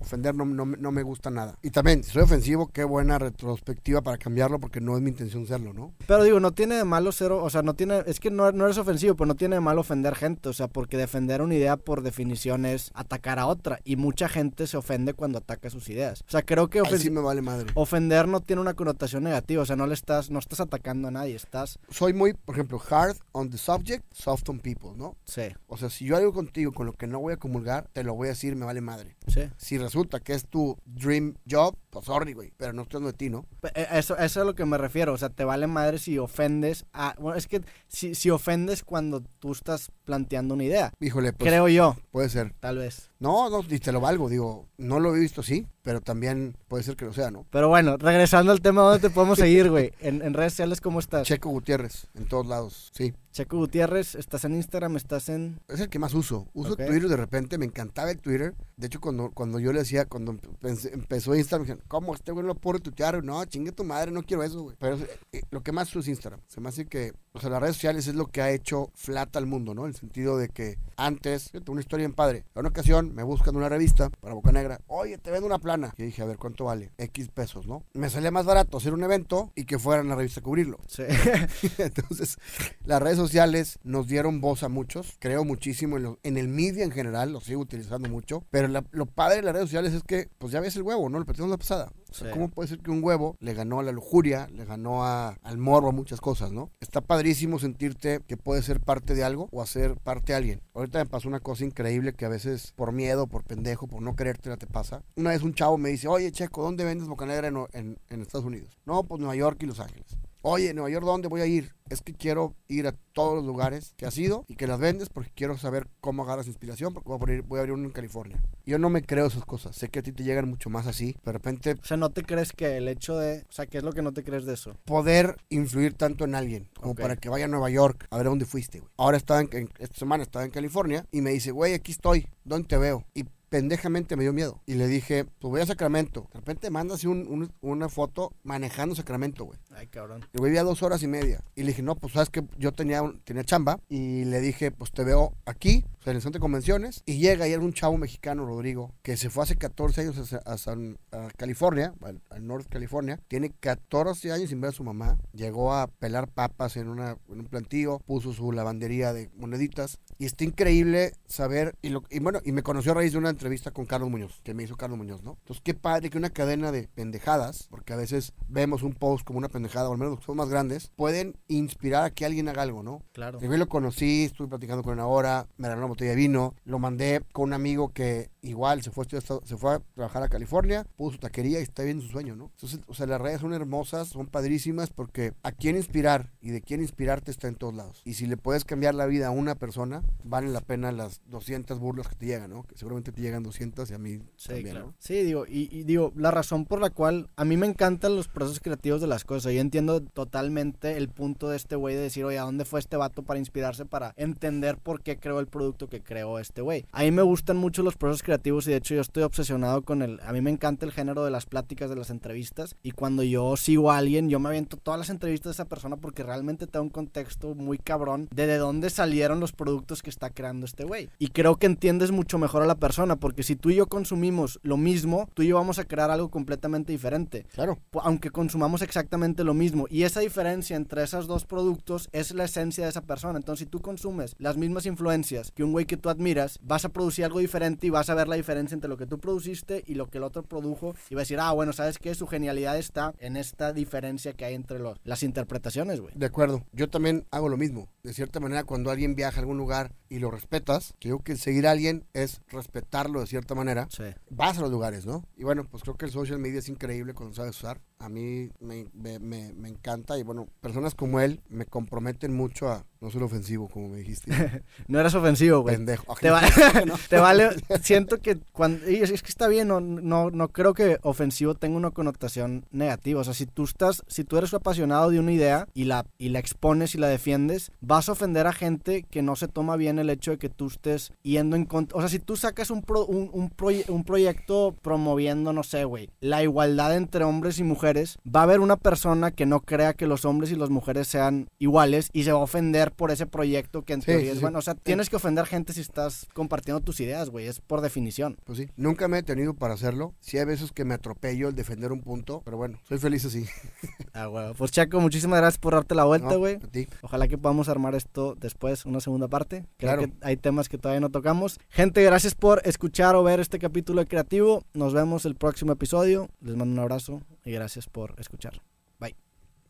ofender no, no, no me gusta nada. Y también, si soy ofensivo, qué buena retrospectiva para cambiarlo, porque no es mi intención serlo, ¿no? Pero digo, no tiene de malo cero, o sea, no tiene, es que no, no eres ofensivo, pero no tiene de malo ofender gente, o sea, porque defender una idea por definición es atacar a otra, y mucha gente se ofende cuando ataca sus ideas. O sea, creo que sí me vale madre. ofender no tiene una connotación negativa, o sea, no le estás, no estás atacando a nadie, estás, Soy muy, por ejemplo, hard on the subject, soft on people, ¿no? sí, O sea, si yo algo contigo con lo que no voy a comulgar, te lo voy a decir, me vale madre. sí. Si resulta que es tu dream job, pues sorry, güey, pero no estoy hablando de ti, ¿no? Eh, Eso, eso es a lo que me refiero, o sea, te vale madre si ofendes a, bueno, es que si, si ofendes cuando tú estás planteando una idea, Híjole, pues creo yo, puede ser. tal vez. No, no, y te lo valgo, digo, no lo he visto así, pero también puede ser que lo sea, ¿no? Pero bueno, regresando al tema, ¿dónde te podemos seguir, güey? En, en redes sociales, ¿cómo estás? Checo Gutiérrez, en todos lados, sí. Checo Gutiérrez, estás en Instagram, estás en... Es el que más uso. Uso. Twitter de repente, me encantaba el Twitter. De hecho, cuando, cuando yo le decía, cuando empe- empezó Instagram, me dijeron, ¿cómo este güey no lo puedo tuitear? No, chingue tu madre, no quiero eso, güey. Pero eh, lo que más uso es Instagram. Se me hace que, o sea, las redes sociales es lo que ha hecho flat al mundo, ¿no? En el sentido de que antes, una historia bien padre. En una ocasión me buscan una revista para Boca Negra. Oye, te vendo una plana. Y dije, a ver, ¿cuánto vale? X pesos, ¿no? Me salía más barato hacer un evento y que fueran la revista a cubrirlo. Sí. Entonces, las redes sociales nos dieron voz a muchos. Creo muchísimo en, lo- en el media en general, lo sigo utilizando mucho. Pero la- lo padre de las redes sociales es que, pues ya ves el huevo, ¿no? Lo platicamos la pasada. O sea, Sí. ¿Cómo puede ser que un huevo le ganó a la lujuria, le ganó a- al morbo, a muchas cosas, ¿no? Está padrísimo sentirte que puedes ser parte de algo o hacer parte de alguien. Ahorita me pasó una cosa increíble que a veces por miedo, por pendejo, por no querértela te pasa. Una vez un chavo me dice, oye Checo, ¿dónde vendes Bocanegra en, en, en Estados Unidos? No, pues Nueva York y Los Ángeles. Oye, Nueva York, ¿dónde voy a ir? Es que quiero ir a todos los lugares que has ido y que las vendes porque quiero saber cómo agarras inspiración porque voy a, abrir, voy a abrir uno en California. Yo no me creo esas cosas. Sé que a ti te llegan mucho más así. De repente, O sea, ¿no te crees que el hecho de... O sea, ¿qué es lo que no te crees de eso? poder influir tanto en alguien como Ok. para que vaya a Nueva York a ver dónde fuiste, güey. Ahora estaba en, en- esta semana estaba en California y me dice, güey, aquí estoy, ¿dónde te veo? Y pendejamente me dio miedo. Y le dije, pues voy a Sacramento. De repente manda así un- un- una foto manejando Sacramento, güey. Ay, cabrón. El güey vivía dos horas y media. Y le dije, no, pues sabes que yo tenía, un- tenía chamba. Y le dije, pues te veo aquí, o sea, en el centro de convenciones. Y llega y era un chavo mexicano, Rodrigo, que se fue hace 14 años a, a San- a California, al, al North California. Tiene 14 años sin ver a su mamá. Llegó a pelar papas en, una, en un plantío, puso su lavandería de moneditas. Y está increíble saber, y, lo, y bueno, y me conoció a raíz de una entrevista con Carlos Muñoz, que me hizo Carlos Muñoz, ¿no? Entonces, qué padre que una cadena de pendejadas, porque a veces vemos un post como una pendejada, o al menos los que son más grandes, pueden inspirar a que alguien haga algo, ¿no? Claro. Güey lo conocí, estuve platicando con él ahora, me regaló una botella de vino, lo mandé con un amigo que igual se fue, se fue a trabajar a California, puso su taquería y está viendo su sueño, ¿no? Entonces, o sea, las redes son hermosas, son padrísimas porque a quién inspirar y de quién inspirarte está en todos lados. Y si le puedes cambiar la vida a una persona, valen la pena las 200 burlas que te llegan, ¿no? Que seguramente te llegan 200 y a mí Sí, también, claro. ¿no? Sí, digo, y, y digo, la razón por la cual a mí me encantan los procesos creativos de las cosas. Yo entiendo totalmente el punto de este güey de decir, oye, ¿a dónde fue este vato para inspirarse, para entender por qué creó el producto que creó este güey? A mí me gustan mucho los procesos creativos y de hecho yo estoy obsesionado con el... A mí me encanta el género de las pláticas, de las entrevistas. Y cuando yo sigo a alguien, yo me aviento todas las entrevistas de esa persona porque realmente te da un contexto muy cabrón de de dónde salieron los productos que está creando este güey. Y creo que entiendes mucho mejor a la persona porque si tú y yo consumimos lo mismo, tú y yo vamos a crear algo completamente diferente. Claro. Aunque consumamos exactamente lo mismo. Y esa diferencia entre esos dos productos es la esencia de esa persona. Entonces, si tú consumes las mismas influencias que un güey que tú admiras, vas a producir algo diferente y vas a ver la diferencia entre lo que tú produciste y lo que el otro produjo. Y vas a decir, ah, bueno, ¿sabes qué? Su genialidad está en esta diferencia que hay entre los, las interpretaciones, güey. De acuerdo. Yo también hago lo mismo. De cierta manera, cuando alguien viaja a algún lugar y lo respetas, creo que seguir a alguien es respetarlo de cierta manera. Sí. Vas a los lugares, ¿no? Y bueno, pues creo que el social media es increíble cuando sabes usar. A mí me, me, me- me encanta y bueno, personas como él me comprometen mucho a no ser ofensivo, como me dijiste. No eres ofensivo, güey. Pendejo. Te, va- te vale, siento que cuando, y es, es que está bien, no, no, no creo que ofensivo tenga una connotación negativa, o sea, si tú estás, si tú eres apasionado de una idea y la, y la expones y la defiendes, vas a ofender a gente que no se toma bien el hecho de que tú estés yendo en contra, o sea, si tú sacas un, pro- un, un, proye- un proyecto promoviendo, no sé, güey, la igualdad entre hombres y mujeres, va a haber una persona que no crea que los hombres y las mujeres sean iguales y se va a ofender por ese proyecto que en Sí, teoría es sí. bueno, o sea, tienes que ofender gente si estás compartiendo tus ideas, güey, es por definición. Pues sí, nunca me he tenido para hacerlo. Sí hay veces que me atropello el defender un punto, pero bueno, soy feliz así. Ah, güey. Pues Chaco, muchísimas gracias por darte la vuelta, ¿no? güey. A ti. Ojalá que podamos armar esto después, una segunda parte. Creo Claro. que hay temas que todavía no tocamos. Gente, gracias por escuchar o ver este capítulo de Creativo. Nos vemos el próximo episodio. Les mando un abrazo y gracias por escuchar.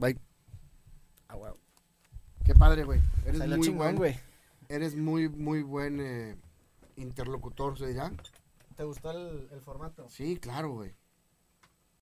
Bye. Ah, wow. Qué padre, güey. Eres Salió muy chingón, buen, güey. eres muy, muy buen eh, interlocutor, ¿se dirá? ¿Te gustó el, el formato? Sí, claro, güey.